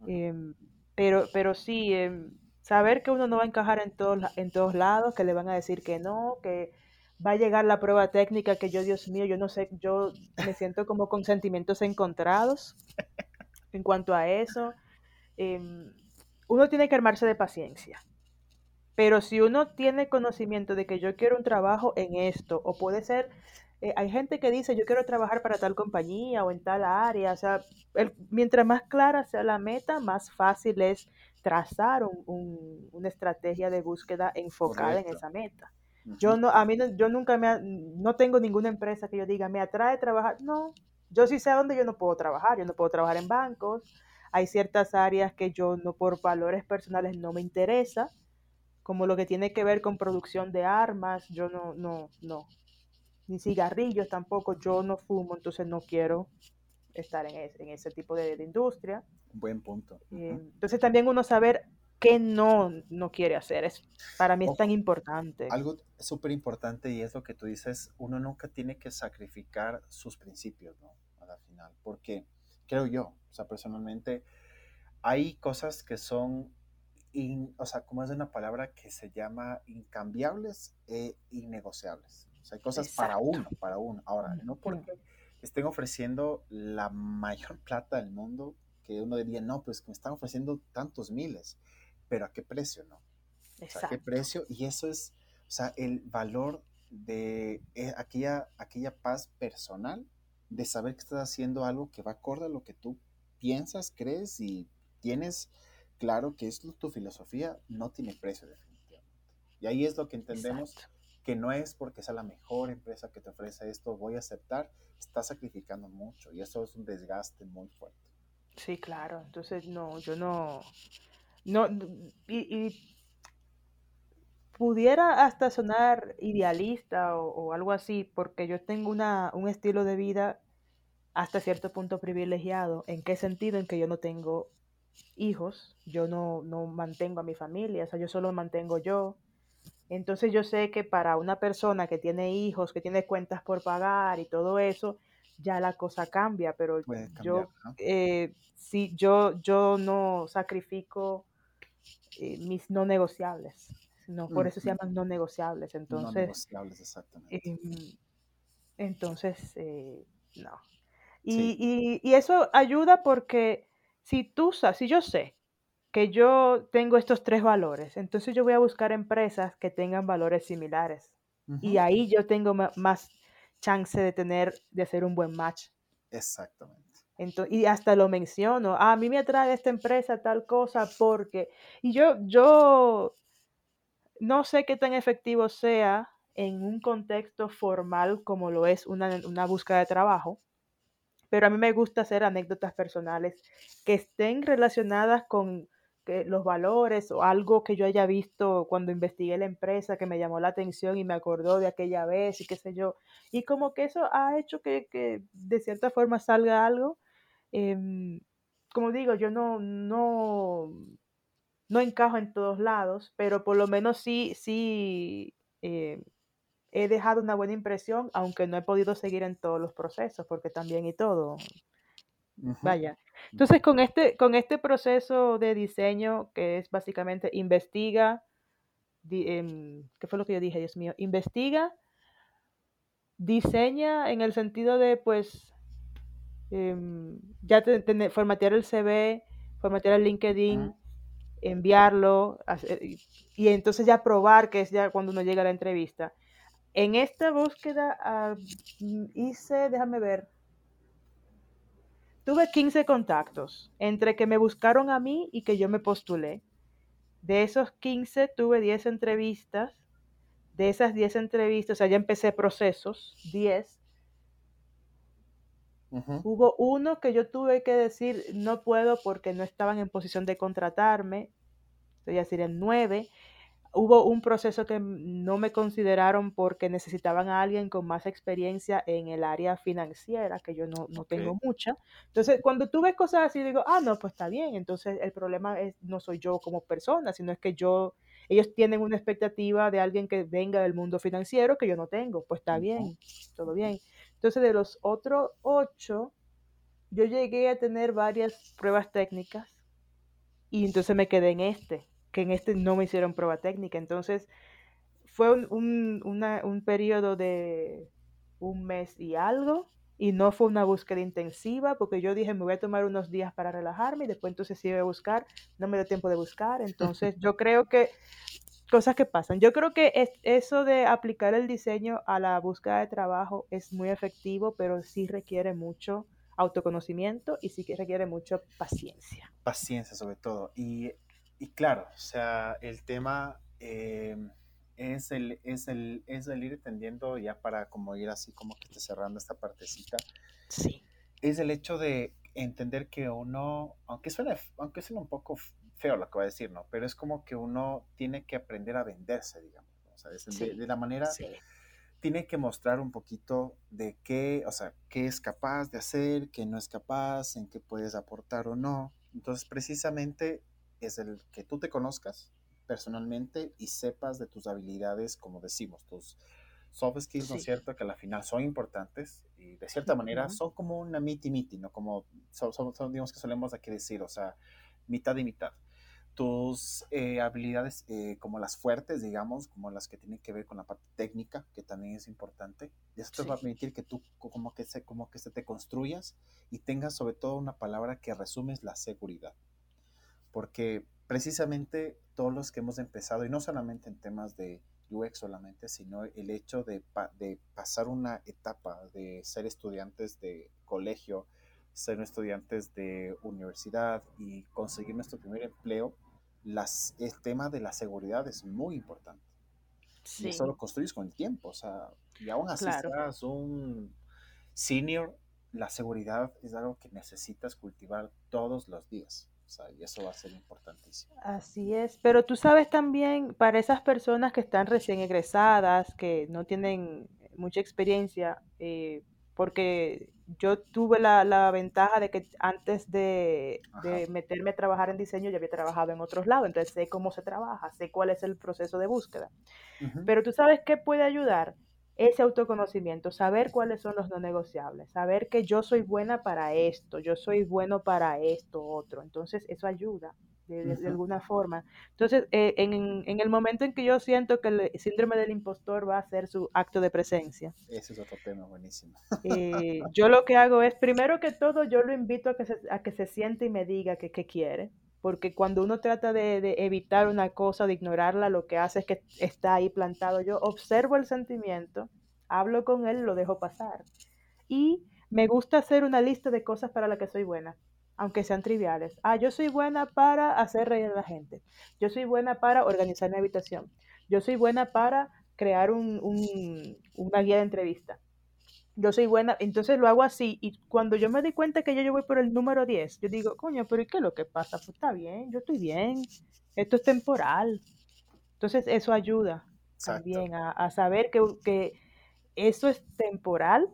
Em, pero, pero sí, em, saber que uno no va a encajar en todos, en todos lados, que le van a decir que no, que va a llegar la prueba técnica que yo, Dios mío, yo no sé, yo me siento como con sentimientos encontrados en cuanto a eso. Em, uno tiene que armarse de paciencia. Pero si uno tiene conocimiento de que yo quiero un trabajo en esto, o puede ser, eh, hay gente que dice yo quiero trabajar para tal compañía o en tal área, o sea, mientras más clara sea la meta, más fácil es trazar una estrategia de búsqueda enfocada en esa meta. Yo no, a mí yo nunca me, no tengo ninguna empresa que yo diga, me atrae trabajar. No, yo sí sé dónde yo no puedo trabajar. Yo no puedo trabajar en bancos. Hay ciertas áreas que yo no, por valores personales, no me interesa, como lo que tiene que ver con producción de armas. Yo no, no, no. Ni cigarrillos tampoco. Yo no fumo, entonces no quiero estar en, ese, en ese tipo de, industria. Buen punto. Eh, entonces también uno saber qué no, no quiere hacer. Es, para mí es tan importante. Algo súper importante y es lo que tú dices, uno nunca tiene que sacrificar sus principios, ¿no? A la final, porque creo yo, o sea, personalmente, hay cosas que son, o sea, como es una palabra que se llama incambiables e innegociables. O sea, hay cosas para uno, para uno. Ahora, no porque estén ofreciendo la mayor plata del mundo, que uno diría, no, pues me están ofreciendo tantos miles pero a qué precio, ¿no? Exacto. ¿A qué precio? Y eso es, o sea, el valor de eh, aquella, aquella paz personal de saber que estás haciendo algo que va acorde a lo que tú piensas, crees y tienes claro que es tu filosofía, no tiene precio definitivamente. Y ahí es lo que entendemos, que no es porque sea la mejor empresa que te ofrece esto, voy a aceptar, estás sacrificando mucho y eso es un desgaste muy fuerte. Sí, claro, entonces no, yo no, no, y, pudiera hasta sonar idealista o, algo así, porque yo tengo una, un estilo de vida hasta cierto punto privilegiado. ¿En qué sentido? En que yo no tengo hijos, yo no, no mantengo a mi familia, o sea, yo solo mantengo yo. Entonces yo sé que para una persona que tiene hijos, que tiene cuentas por pagar y todo eso, ya la cosa cambia, pero yo, eh, sí, yo, yo no sacrifico eh, mis no negociables. No, por eso se llaman no negociables. Entonces, no negociables, exactamente. Em, entonces, eh, no. Y, y, eso ayuda porque si tú, si yo sé que yo tengo estos tres valores, entonces yo voy a buscar empresas que tengan valores similares. Y ahí yo tengo más chance de tener, de hacer un buen match. Exactamente. y hasta lo menciono, ah, a mí me atrae esta empresa tal cosa porque, y yo, yo no sé qué tan efectivo sea en un contexto formal como lo es una, una búsqueda de trabajo, pero a mí me gusta hacer anécdotas personales que estén relacionadas con los valores o algo que yo haya visto cuando investigué la empresa que me llamó la atención y me acordó de aquella vez y qué sé yo. Y como que eso ha hecho que, que de cierta forma salga algo. Em, como digo, yo no, no, no encajo en todos lados, pero por lo menos sí, sí eh, he dejado una buena impresión, aunque no he podido seguir en todos los procesos, porque también y todo. Vaya. Entonces, con este, con este proceso de diseño, que es básicamente investiga, em, ¿qué fue lo que yo dije, Dios mío? Investiga, diseña en el sentido de, pues, em, ya formatear el CV, formatear el LinkedIn, enviarlo, y, entonces ya probar, que es ya cuando uno llega a la entrevista. En esta búsqueda ah, hice, déjame ver, Tuve 15 contactos, entre que me buscaron a mí y que yo me postulé. De esos 15 tuve 10 entrevistas. De esas 10 entrevistas, o sea, ya empecé procesos, 10. Hubo uno que yo tuve que decir no puedo porque no estaban en posición de contratarme, estoy a decir en 9 hubo un proceso que no me consideraron porque necesitaban a alguien con más experiencia en el área financiera, que yo no, tengo mucha. Entonces, cuando tú ves cosas así, digo, ah, no, pues está bien. Entonces, el problema es, no soy yo como persona, sino es que yo, ellos tienen una expectativa de alguien que venga del mundo financiero que yo no tengo. Pues está bien, todo bien. Entonces, de los otros ocho, yo llegué a tener varias pruebas técnicas y entonces me quedé en este que en este no me hicieron prueba técnica. Entonces, fue un, un, periodo de un mes y algo, y no fue una búsqueda intensiva, porque yo dije, me voy a tomar unos días para relajarme, y después entonces sí voy a buscar, no me dio tiempo de buscar. Entonces, yo creo que cosas que pasan. Yo creo que es, eso de aplicar el diseño a la búsqueda de trabajo es muy efectivo, pero sí requiere mucho autoconocimiento y sí que requiere mucho paciencia. Paciencia sobre todo. Y y claro, o sea, el tema eh, es, el, es, el, es el ir entendiendo ya para como ir así como que cerrando esta partecita. Sí. Es el hecho de entender que uno, aunque suene, aunque suene un poco feo lo que voy a decir, ¿no? Pero es como que uno tiene que aprender a venderse, digamos. O sea, de, la manera... tiene que mostrar un poquito de qué, o sea, qué es capaz de hacer, qué no es capaz, en qué puedes aportar o no. Entonces, precisamente es el que tú te conozcas personalmente y sepas de tus habilidades, como decimos, tus soft skills, ¿no es cierto? Que al final son importantes y de cierta manera son como una miti miti, ¿no? Como son, digamos que solemos aquí decir, o sea, mitad y mitad. Tus eh, habilidades eh, como las fuertes, digamos, como las que tienen que ver con la parte técnica, que también es importante. Y esto te va a permitir que tú como que, se, como que se te construyas y tengas sobre todo una palabra que resumes la seguridad porque precisamente todos los que hemos empezado, y no solamente en temas de UX solamente, sino el hecho de, pasar una etapa de ser estudiantes de colegio, ser estudiantes de universidad y conseguir nuestro primer empleo, las, el tema de la seguridad es muy importante. Y eso lo construyes con el tiempo, o sea, y aún así seas un senior, la seguridad es algo que necesitas cultivar todos los días y eso va a ser importantísimo. Así es, pero tú sabes también, para esas personas que están recién egresadas, que no tienen mucha experiencia, eh, porque yo tuve la, ventaja de que antes de, meterme a trabajar en diseño ya había trabajado en otros lados, entonces sé cómo se trabaja, sé cuál es el proceso de búsqueda. Pero tú sabes qué puede ayudar ese autoconocimiento, saber cuáles son los no negociables, saber que yo soy buena para esto, yo soy bueno para esto, otro. Entonces, eso ayuda de, alguna forma. Entonces, eh, en, en, el momento en que yo siento que el síndrome del impostor va a ser su acto de presencia. Ese es otro tema buenísimo. Eh, yo lo que hago es, primero que todo, yo lo invito a que se, a que se siente y me diga que, quiere porque cuando uno trata de, evitar una cosa, de ignorarla, lo que hace es que está ahí plantado. Yo observo el sentimiento, hablo con él, lo dejo pasar. Y me gusta hacer una lista de cosas para las que soy buena, aunque sean triviales. Ah, yo soy buena para hacer reír a la gente. Yo soy buena para organizar mi habitación. Yo soy buena para crear un, un, una guía de entrevista. Yo soy buena, entonces lo hago así. Y cuando yo me doy cuenta que ya yo voy por el número 10, yo digo, coño, pero ¿y qué es lo que pasa? Pues está bien, yo estoy bien. Esto es temporal. Entonces eso ayuda también a, a saber que, que eso es temporal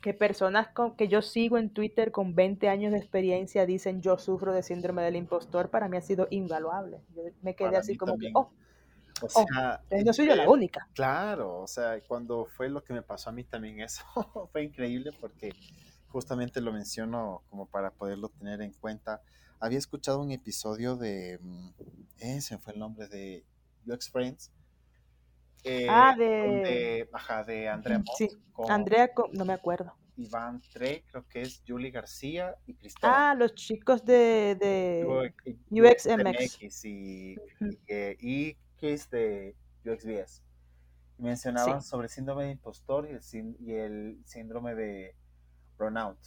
que personas con, que yo sigo en Twitter con 20 años de experiencia dicen yo sufro de síndrome del impostor, para mí ha sido invaluable. Yo me quedé así como que, oh, o oh, no soy yo la única. Claro, o sea, cuando fue lo que me pasó a mí también eso, fue increíble porque justamente lo menciono como para poderlo tener en cuenta. Había escuchado un episodio de, mm, ese fue el nombre de UX Friends, eh, ah, de... de Andrea Sí, Andrea, no me acuerdo. Iván Tre, creo que es Julie García y Cristóbal. Ah, los chicos de, de UXMX. Y, y, y, es de UXBS. Mencionaban sobre el síndrome de impostor y el, y el síndrome de burnout.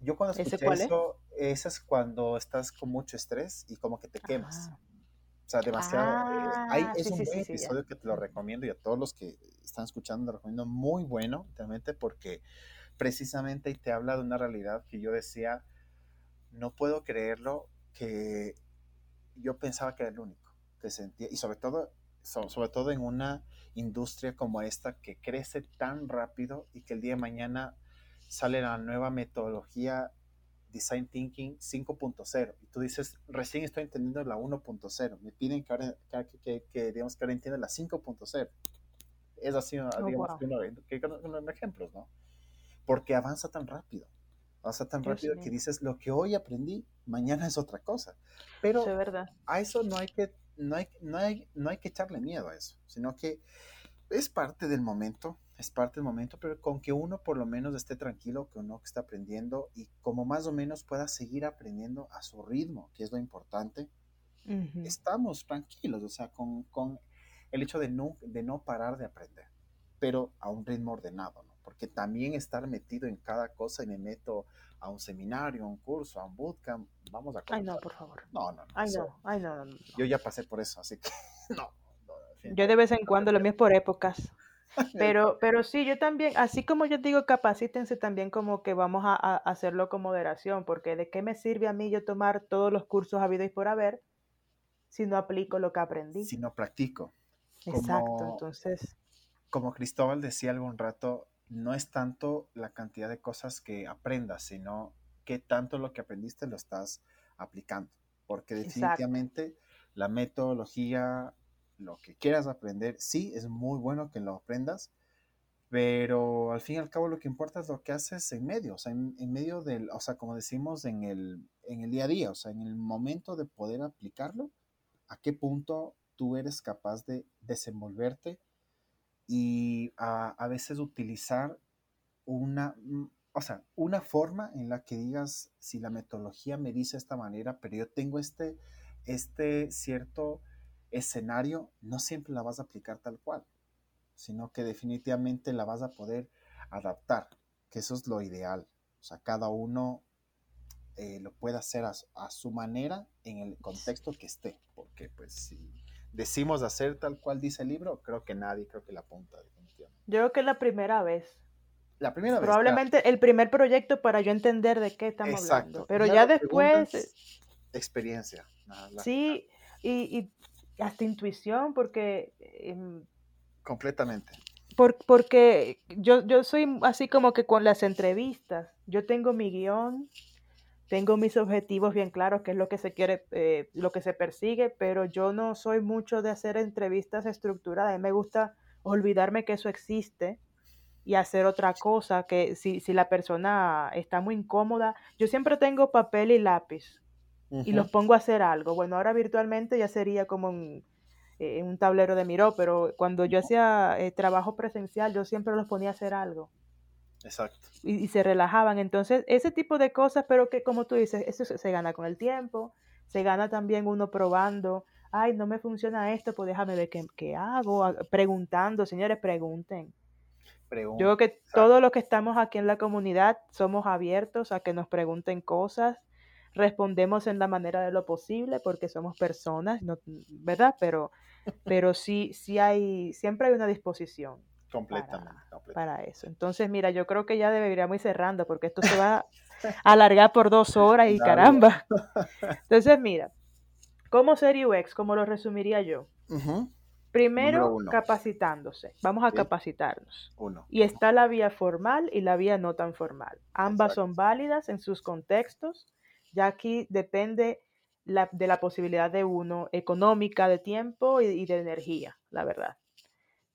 Yo cuando escuché eso, es? es cuando estás con mucho estrés y como que te quemas. Ah. O sea, demasiado. Eh, ah, es un buen episodio que te lo recomiendo y a todos los que están escuchando lo recomiendo muy bueno, realmente, porque precisamente te habla de una realidad que yo decía, no puedo creerlo, que yo pensaba que era el único que sentía, y sobre todo, sobre todo en una industria como esta que crece tan rápido y que el día de mañana sale la nueva metodología Design Thinking 5.0 y tú dices, recién estoy entendiendo la 1.0, me piden que ahora, que, que, digamos que ahora entienda la 5.0 es así, oh, digamos, que, uno, ejemplos, ¿no? Porque avanza tan rápido, avanza tan rápido que dices, lo que hoy aprendí, mañana es otra cosa. Pero verdad. a eso no hay, que, no, hay, no, hay, no hay que echarle miedo a eso, sino que es parte del momento, es parte del momento, pero con que uno por lo menos esté tranquilo, que uno está aprendiendo y como más o menos pueda seguir aprendiendo a su ritmo, que es lo importante, estamos tranquilos, o sea, con, con el hecho de no, de no parar de aprender, pero a un ritmo ordenado, ¿no? Porque también estar metido en cada cosa y me meto a un seminario, a un curso, a un bootcamp, vamos a... Ay, no, por favor. No, no, no. Ay, no, ay, no, no, Yo ya pasé por eso, así que no. Yo de vez en cuando, lo mío es por épocas. Pero, pero sí, yo también, así como yo digo, capacítense también como que vamos a, hacerlo con moderación, porque de qué me sirve a mí yo tomar todos los cursos habidos y por haber si no aplico lo que aprendí. Si no practico. Exacto, entonces. Como Cristóbal decía algún rato, no es tanto la cantidad de cosas que aprendas, sino qué tanto lo que aprendiste lo estás aplicando. Porque definitivamente la metodología, lo que quieras aprender, sí, es muy bueno que lo aprendas, pero al fin y al cabo lo que importa es lo que haces en medio, o sea, en, medio del, o sea, como decimos en el, en el día a día, o sea, en el momento de poder aplicarlo, a qué punto tú eres capaz de desenvolverte y a, a veces utilizar una, mm, o sea, una forma en la que digas, si la metodología me dice esta manera, pero yo tengo este, este cierto escenario, no siempre la vas a aplicar tal cual, sino que definitivamente la vas a poder adaptar, que eso es lo ideal. O sea, cada uno eh, lo puede hacer a, su manera en el contexto que esté, porque pues si decimos hacer tal cual dice el libro, creo que nadie creo que la apunta definitivamente. Yo creo que es la primera vez. La primera vez. Probablemente el primer proyecto para yo entender de qué estamos hablando. Pero ya, después... Experiencia. sí, y hasta intuición, porque... Em, Completamente. porque yo, yo soy así como que con las entrevistas, yo tengo mi guion, tengo mis objetivos bien claros, que es lo que se quiere, eh, lo que se persigue, pero yo no soy mucho de hacer entrevistas estructuradas. A mí me gusta olvidarme que eso existe y hacer otra cosa, que si, si la persona está muy incómoda, yo siempre tengo papel y lápiz y los pongo a hacer algo. Bueno, ahora virtualmente ya sería como un, eh, un tablero de miró, pero cuando yo hacía eh, trabajo presencial, yo siempre los ponía a hacer algo. Exacto. Y, se relajaban. Entonces, ese tipo de cosas, pero que como tú dices, eso se, gana con el tiempo, se gana también uno probando, ay, no me funciona esto, pues déjame ver qué, qué hago, preguntando, señores, pregunten. Yo creo que todos los que estamos aquí en la comunidad somos abiertos a que nos pregunten cosas, respondemos en la manera de lo posible porque somos personas, ¿verdad? Pero, pero sí, sí hay, siempre hay una disposición. Completamente, para, eso. Entonces, mira, yo creo que ya deberíamos ir cerrando porque esto se va a alargar por dos horas y caramba. Entonces, mira, ¿cómo ser UX? ¿Cómo lo resumiría yo? Primero, capacitándose. Vamos a capacitarnos. Uno. Y está la vía formal y la vía no tan formal. Ambas son válidas en sus contextos. Ya aquí depende de la posibilidad de uno económica, de tiempo y, de energía, la verdad.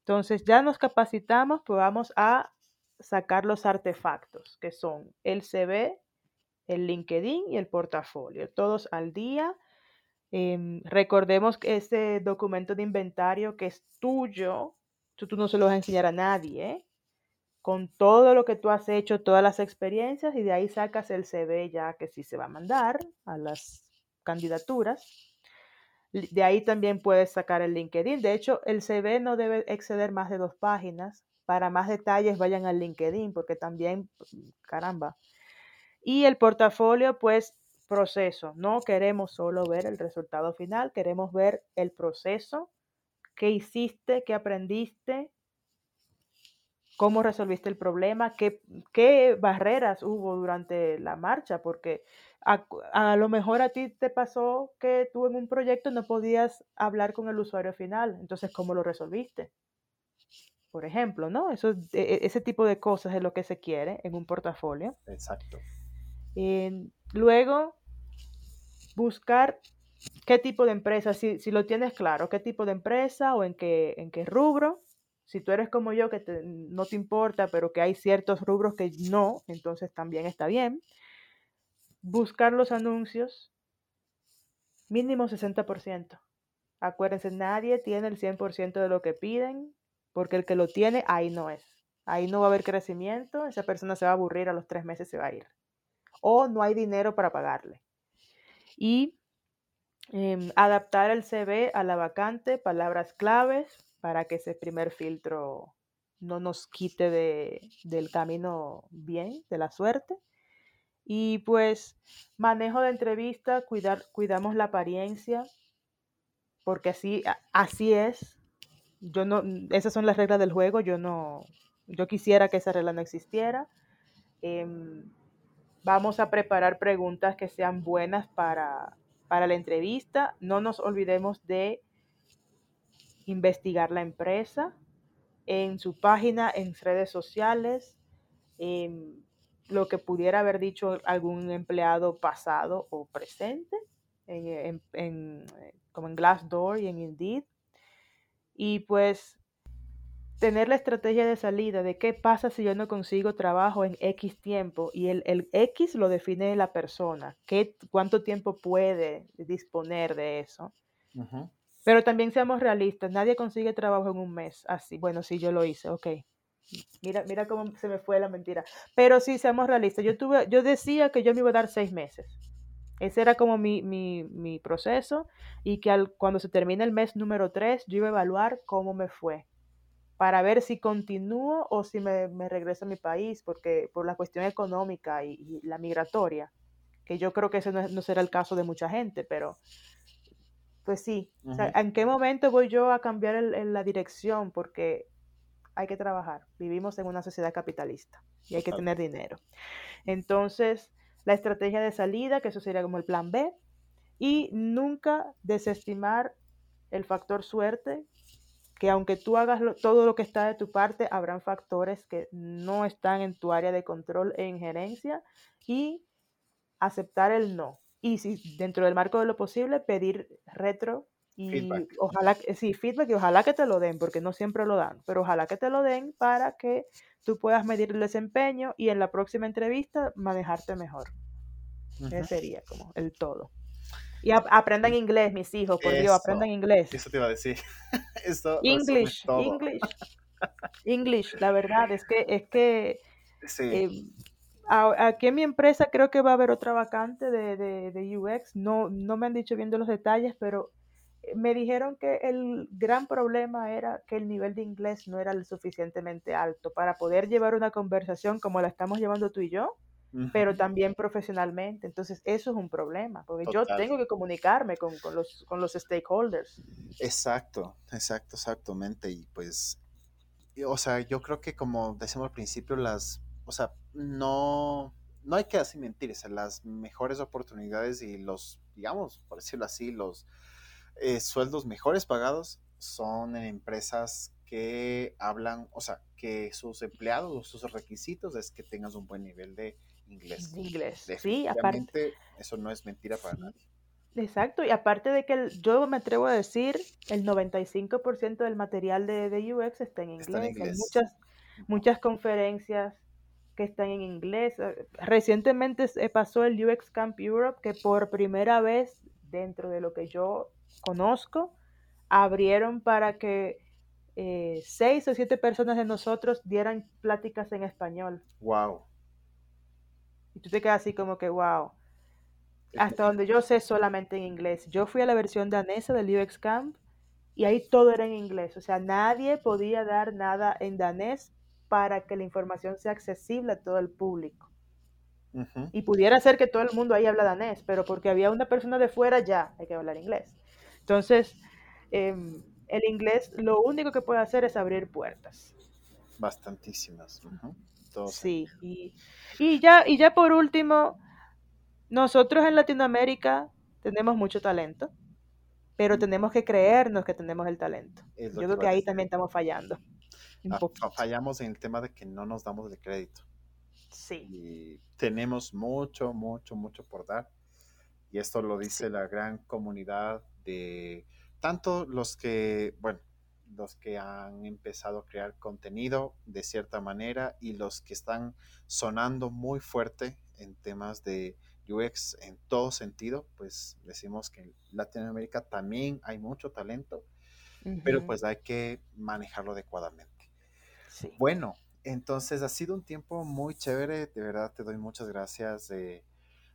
Entonces, ya nos capacitamos, pues vamos a sacar los artefactos, que son el CV, el LinkedIn y el portafolio, todos al día Em, recordemos que ese documento de inventario que es tuyo, tú, tú no se lo vas a enseñar a nadie, ¿eh? con todo lo que tú has hecho, todas las experiencias, y de ahí sacas el CV ya que sí se va a mandar a las candidaturas. De ahí también puedes sacar el LinkedIn. De hecho, el CV no debe exceder más de dos páginas. Para más detalles vayan al LinkedIn porque también, caramba. Y el portafolio, pues proceso. No queremos solo ver el resultado final, queremos ver el proceso, qué hiciste, qué aprendiste, cómo resolviste el problema, qué, qué barreras hubo durante la marcha, porque a, a, lo mejor a ti te pasó que tú en un proyecto no podías hablar con el usuario final, entonces ¿cómo lo resolviste? Por ejemplo, ¿no? Eso, e, e, ese tipo de cosas es lo que se quiere en un portafolio. Exacto. luego, buscar qué tipo de empresa, si, lo tienes claro, qué tipo de empresa o en qué, en qué rubro. Si tú eres como yo, que no te importa, pero que hay ciertos rubros que no, entonces también está bien. Buscar los anuncios, mínimo 60%. Acuérdense, nadie tiene el 100% de lo que piden, porque el que lo tiene, ahí no es. Ahí no va a haber crecimiento, esa persona se va a aburrir, a los tres meses se va a ir. O no hay dinero para pagarle y em, adaptar el CV a la vacante, palabras claves para que ese primer filtro no nos quite de, del camino bien, de la suerte. Y pues manejo de entrevista, cuidar, cuidamos la apariencia, porque así, así es. Yo no, esas son las reglas del juego, yo no, yo quisiera que esa regla no existiera. Em, Vamos a preparar preguntas que sean buenas para, la entrevista. No nos olvidemos de investigar la empresa en su página, en redes sociales, en lo que pudiera haber dicho algún empleado pasado o presente, en, como en Glassdoor y en Indeed. Y pues tener la estrategia de salida de qué pasa si yo no consigo trabajo en X tiempo y el, el X lo define la persona, qué, cuánto tiempo puede disponer de eso. Pero también seamos realistas, nadie consigue trabajo en un mes así. Bueno, sí, yo lo hice, ok. Mira, mira cómo se me fue la mentira. Pero sí, seamos realistas. Yo, tuve, yo decía que yo me iba a dar seis meses. Ese era como mi, mi, mi proceso y que al, cuando se termine el mes número tres, yo iba a evaluar cómo me fue para ver si continúo o si me, regreso a mi país, porque por la cuestión económica y, la migratoria, que yo creo que ese no, será el caso de mucha gente, pero pues sí, ¿en qué momento voy yo a cambiar la dirección? Porque hay que trabajar, vivimos en una sociedad capitalista y hay que tener dinero. Entonces, la estrategia de salida, que eso sería como el plan B, y nunca desestimar el factor suerte, que aunque tú hagas todo lo que está de tu parte, habrán factores que no están en tu área de control e injerencia y aceptar el no. Y si dentro del marco de lo posible, pedir retro y feedback. ojalá, sí, feedback y ojalá que te lo den, porque no siempre lo dan, pero ojalá que te lo den para que tú puedas medir el desempeño y en la próxima entrevista manejarte mejor. Ese sería como el todo. Y aprendan inglés, mis hijos, por Dios, aprendan inglés. Eso te iba a decir. English, English. English, la verdad es que es que eh, aquí en mi empresa creo que va a haber otra vacante de, de, UX. No, no me han dicho bien de los detalles, pero me dijeron que el gran problema era que el nivel de inglés no era lo suficientemente alto para poder llevar una conversación como la estamos llevando tú y yo, pero también profesionalmente. Entonces, eso es un problema, porque yo tengo que comunicarme con, los, con los stakeholders. Exacto, exacto, exactamente. Y pues, o sea, yo creo que como decimos al principio, las, o sea, no, no hay que así mentir, o sea, las mejores oportunidades y los, digamos, por decirlo así, los eh, sueldos mejores pagados son en empresas que hablan, o sea, que sus empleados o sus requisitos es que tengas un buen nivel de inglés. Inglés, sí, aparte. Eso no es mentira para nadie. Exacto, y aparte de que yo me atrevo a decir, el 95% del material de, de, UX está en inglés. Hay muchas, muchas conferencias que están en inglés. Eh, recientemente pasó el UX Camp Europe, que por primera vez dentro de lo que yo conozco, abrieron para que eh, seis o siete personas de nosotros dieran pláticas en español. Wow. Y tú te quedas así como que, wow. Hasta donde yo sé solamente en inglés. Yo fui a la versión danesa del UX Camp y ahí todo era en inglés. O sea, nadie podía dar nada en danés para que la información sea accesible a todo el público. Y pudiera ser que todo el mundo ahí habla danés, pero porque había una persona de fuera ya hay que hablar inglés. Entonces, em, el inglés lo único que puede hacer es abrir puertas. Bastantísimas. Sí, y, y, ya, y ya por último, nosotros en Latinoamérica tenemos mucho talento, pero tenemos que creernos que tenemos el talento. Yo creo que ahí también estamos fallando. Ah, fallamos en el tema de que no nos damos el crédito. Sí. Y tenemos mucho, mucho, mucho por dar. Y esto lo dice la gran comunidad de tanto los que, bueno, los que han empezado a crear contenido de cierta manera y los que están sonando muy fuerte en temas de UX en todo sentido, pues decimos que en Latinoamérica también hay mucho talento, pero pues hay que manejarlo adecuadamente. Bueno, entonces ha sido un tiempo muy chévere, de verdad te doy muchas gracias, eh,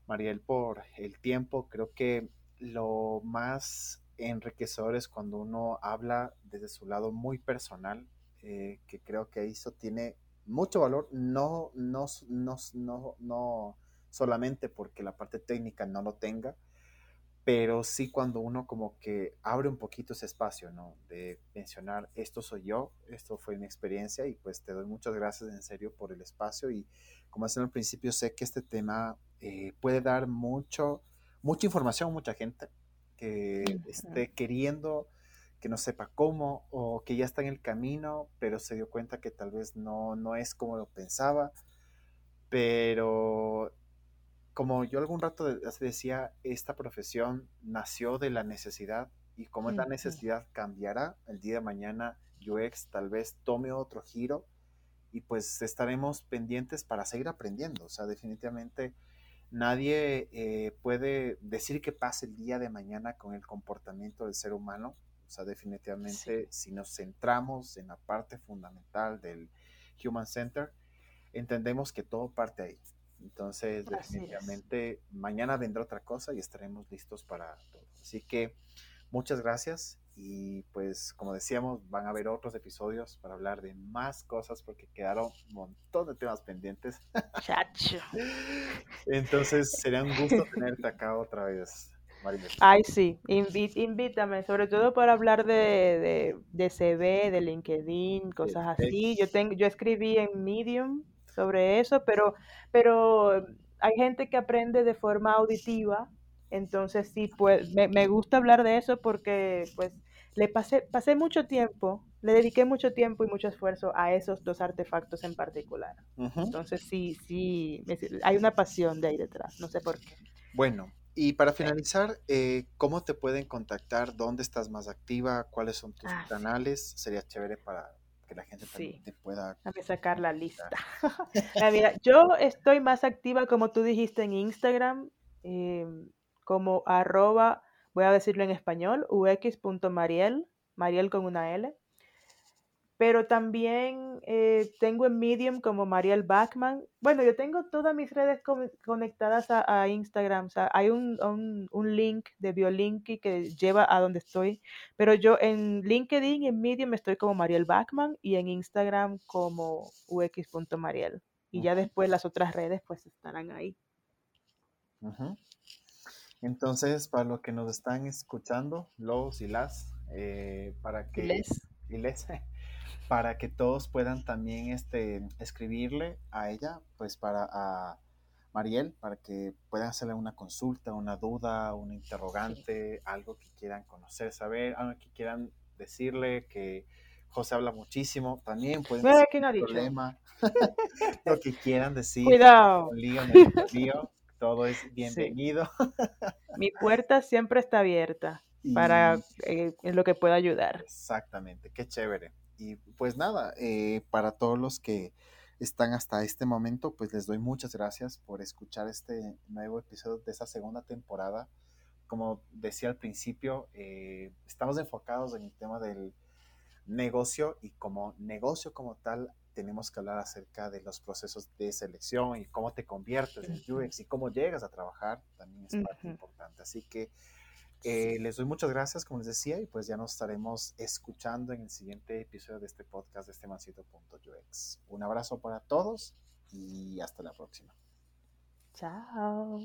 Mariel, por el tiempo. Creo que lo más enriquecedor es cuando uno habla desde su lado muy personal, eh, que creo que eso tiene mucho valor, no, no, no, no, no solamente porque la parte técnica no lo tenga, pero sí cuando uno como que abre un poquito ese espacio, ¿no? De mencionar, esto soy yo, esto fue mi experiencia y pues te doy muchas gracias en serio por el espacio y como decía al principio, sé que este tema eh, puede dar mucho, mucha información mucha gente que esté queriendo, que no sepa cómo o que ya está en el camino, pero se dio cuenta que tal vez no, no es como lo pensaba, pero como yo algún rato decía, esta profesión nació de la necesidad y como esta necesidad cambiará el día de mañana, UX tal vez tome otro giro y pues estaremos pendientes para seguir aprendiendo. O sea, definitivamente nadie eh, puede decir que pase el día de mañana con el comportamiento del ser humano. O sea, definitivamente si nos centramos en la parte fundamental del Human Center, entendemos que todo parte ahí. Entonces, definitivamente, mañana vendrá otra cosa y estaremos listos para todo. Así que muchas gracias y pues como decíamos, van a haber otros episodios para hablar de más cosas porque quedaron un montón de temas pendientes. Chacho. Entonces, sería un gusto tenerte acá otra vez. Ay, sí, invítame, sobre todo para hablar de, de, de CV, de LinkedIn, cosas así. Yo tengo, yo escribí en Medium sobre eso, pero, pero hay gente que aprende de forma auditiva, entonces sí, pues me, gusta hablar de eso porque pues le pasé, pasé mucho tiempo, le dediqué mucho tiempo y mucho esfuerzo a esos dos artefactos en particular. Entonces sí, sí, hay una pasión de ahí detrás, no sé por qué. Bueno, y para finalizar, eh, ¿cómo te pueden contactar? ¿Dónde estás más activa? ¿Cuáles son tus ah, canales? Sería chévere para que la gente también te pueda... Déjame sacar la lista. mira, yo estoy más activa, como tú dijiste, en Instagram, em, como arroba, voy a decirlo en español, ux.mariel, Mariel con una L. pero también eh, tengo en Medium como Mariel Bachman. Bueno, yo tengo todas mis redes conectadas a, Instagram. O sea, hay un, un, link de Biolinky que lleva a donde estoy. Pero yo en LinkedIn y en Medium estoy como Mariel Bachman y en Instagram como ux.mariel. Y ya después las otras redes pues estarán ahí. Entonces, para los que nos están escuchando, los y las, eh, para que... Les. Y les para que todos puedan también este, escribirle a ella, pues para a Mariel, para que puedan hacerle una consulta, una duda, un interrogante, algo que quieran conocer, saber, algo que quieran decirle, que José habla muchísimo, también pueden decir no problema, lo que quieran decir. Cuidado. Lío, todo es bienvenido. Mi puerta siempre está abierta para eh, lo que pueda ayudar. Exactamente, qué chévere. Y pues nada, eh, para todos los que están hasta este momento, pues les doy muchas gracias por escuchar este nuevo episodio de esta segunda temporada. Como decía al principio, eh, estamos enfocados en el tema del negocio y como negocio como tal tenemos que hablar acerca de los procesos de selección y cómo te conviertes en UX y cómo llegas a trabajar, también es parte importante. Así que eh, les doy muchas gracias, como les decía, y pues ya nos estaremos escuchando en el siguiente episodio de este podcast de este mancito.ux. Un abrazo para todos y hasta la próxima. Chao.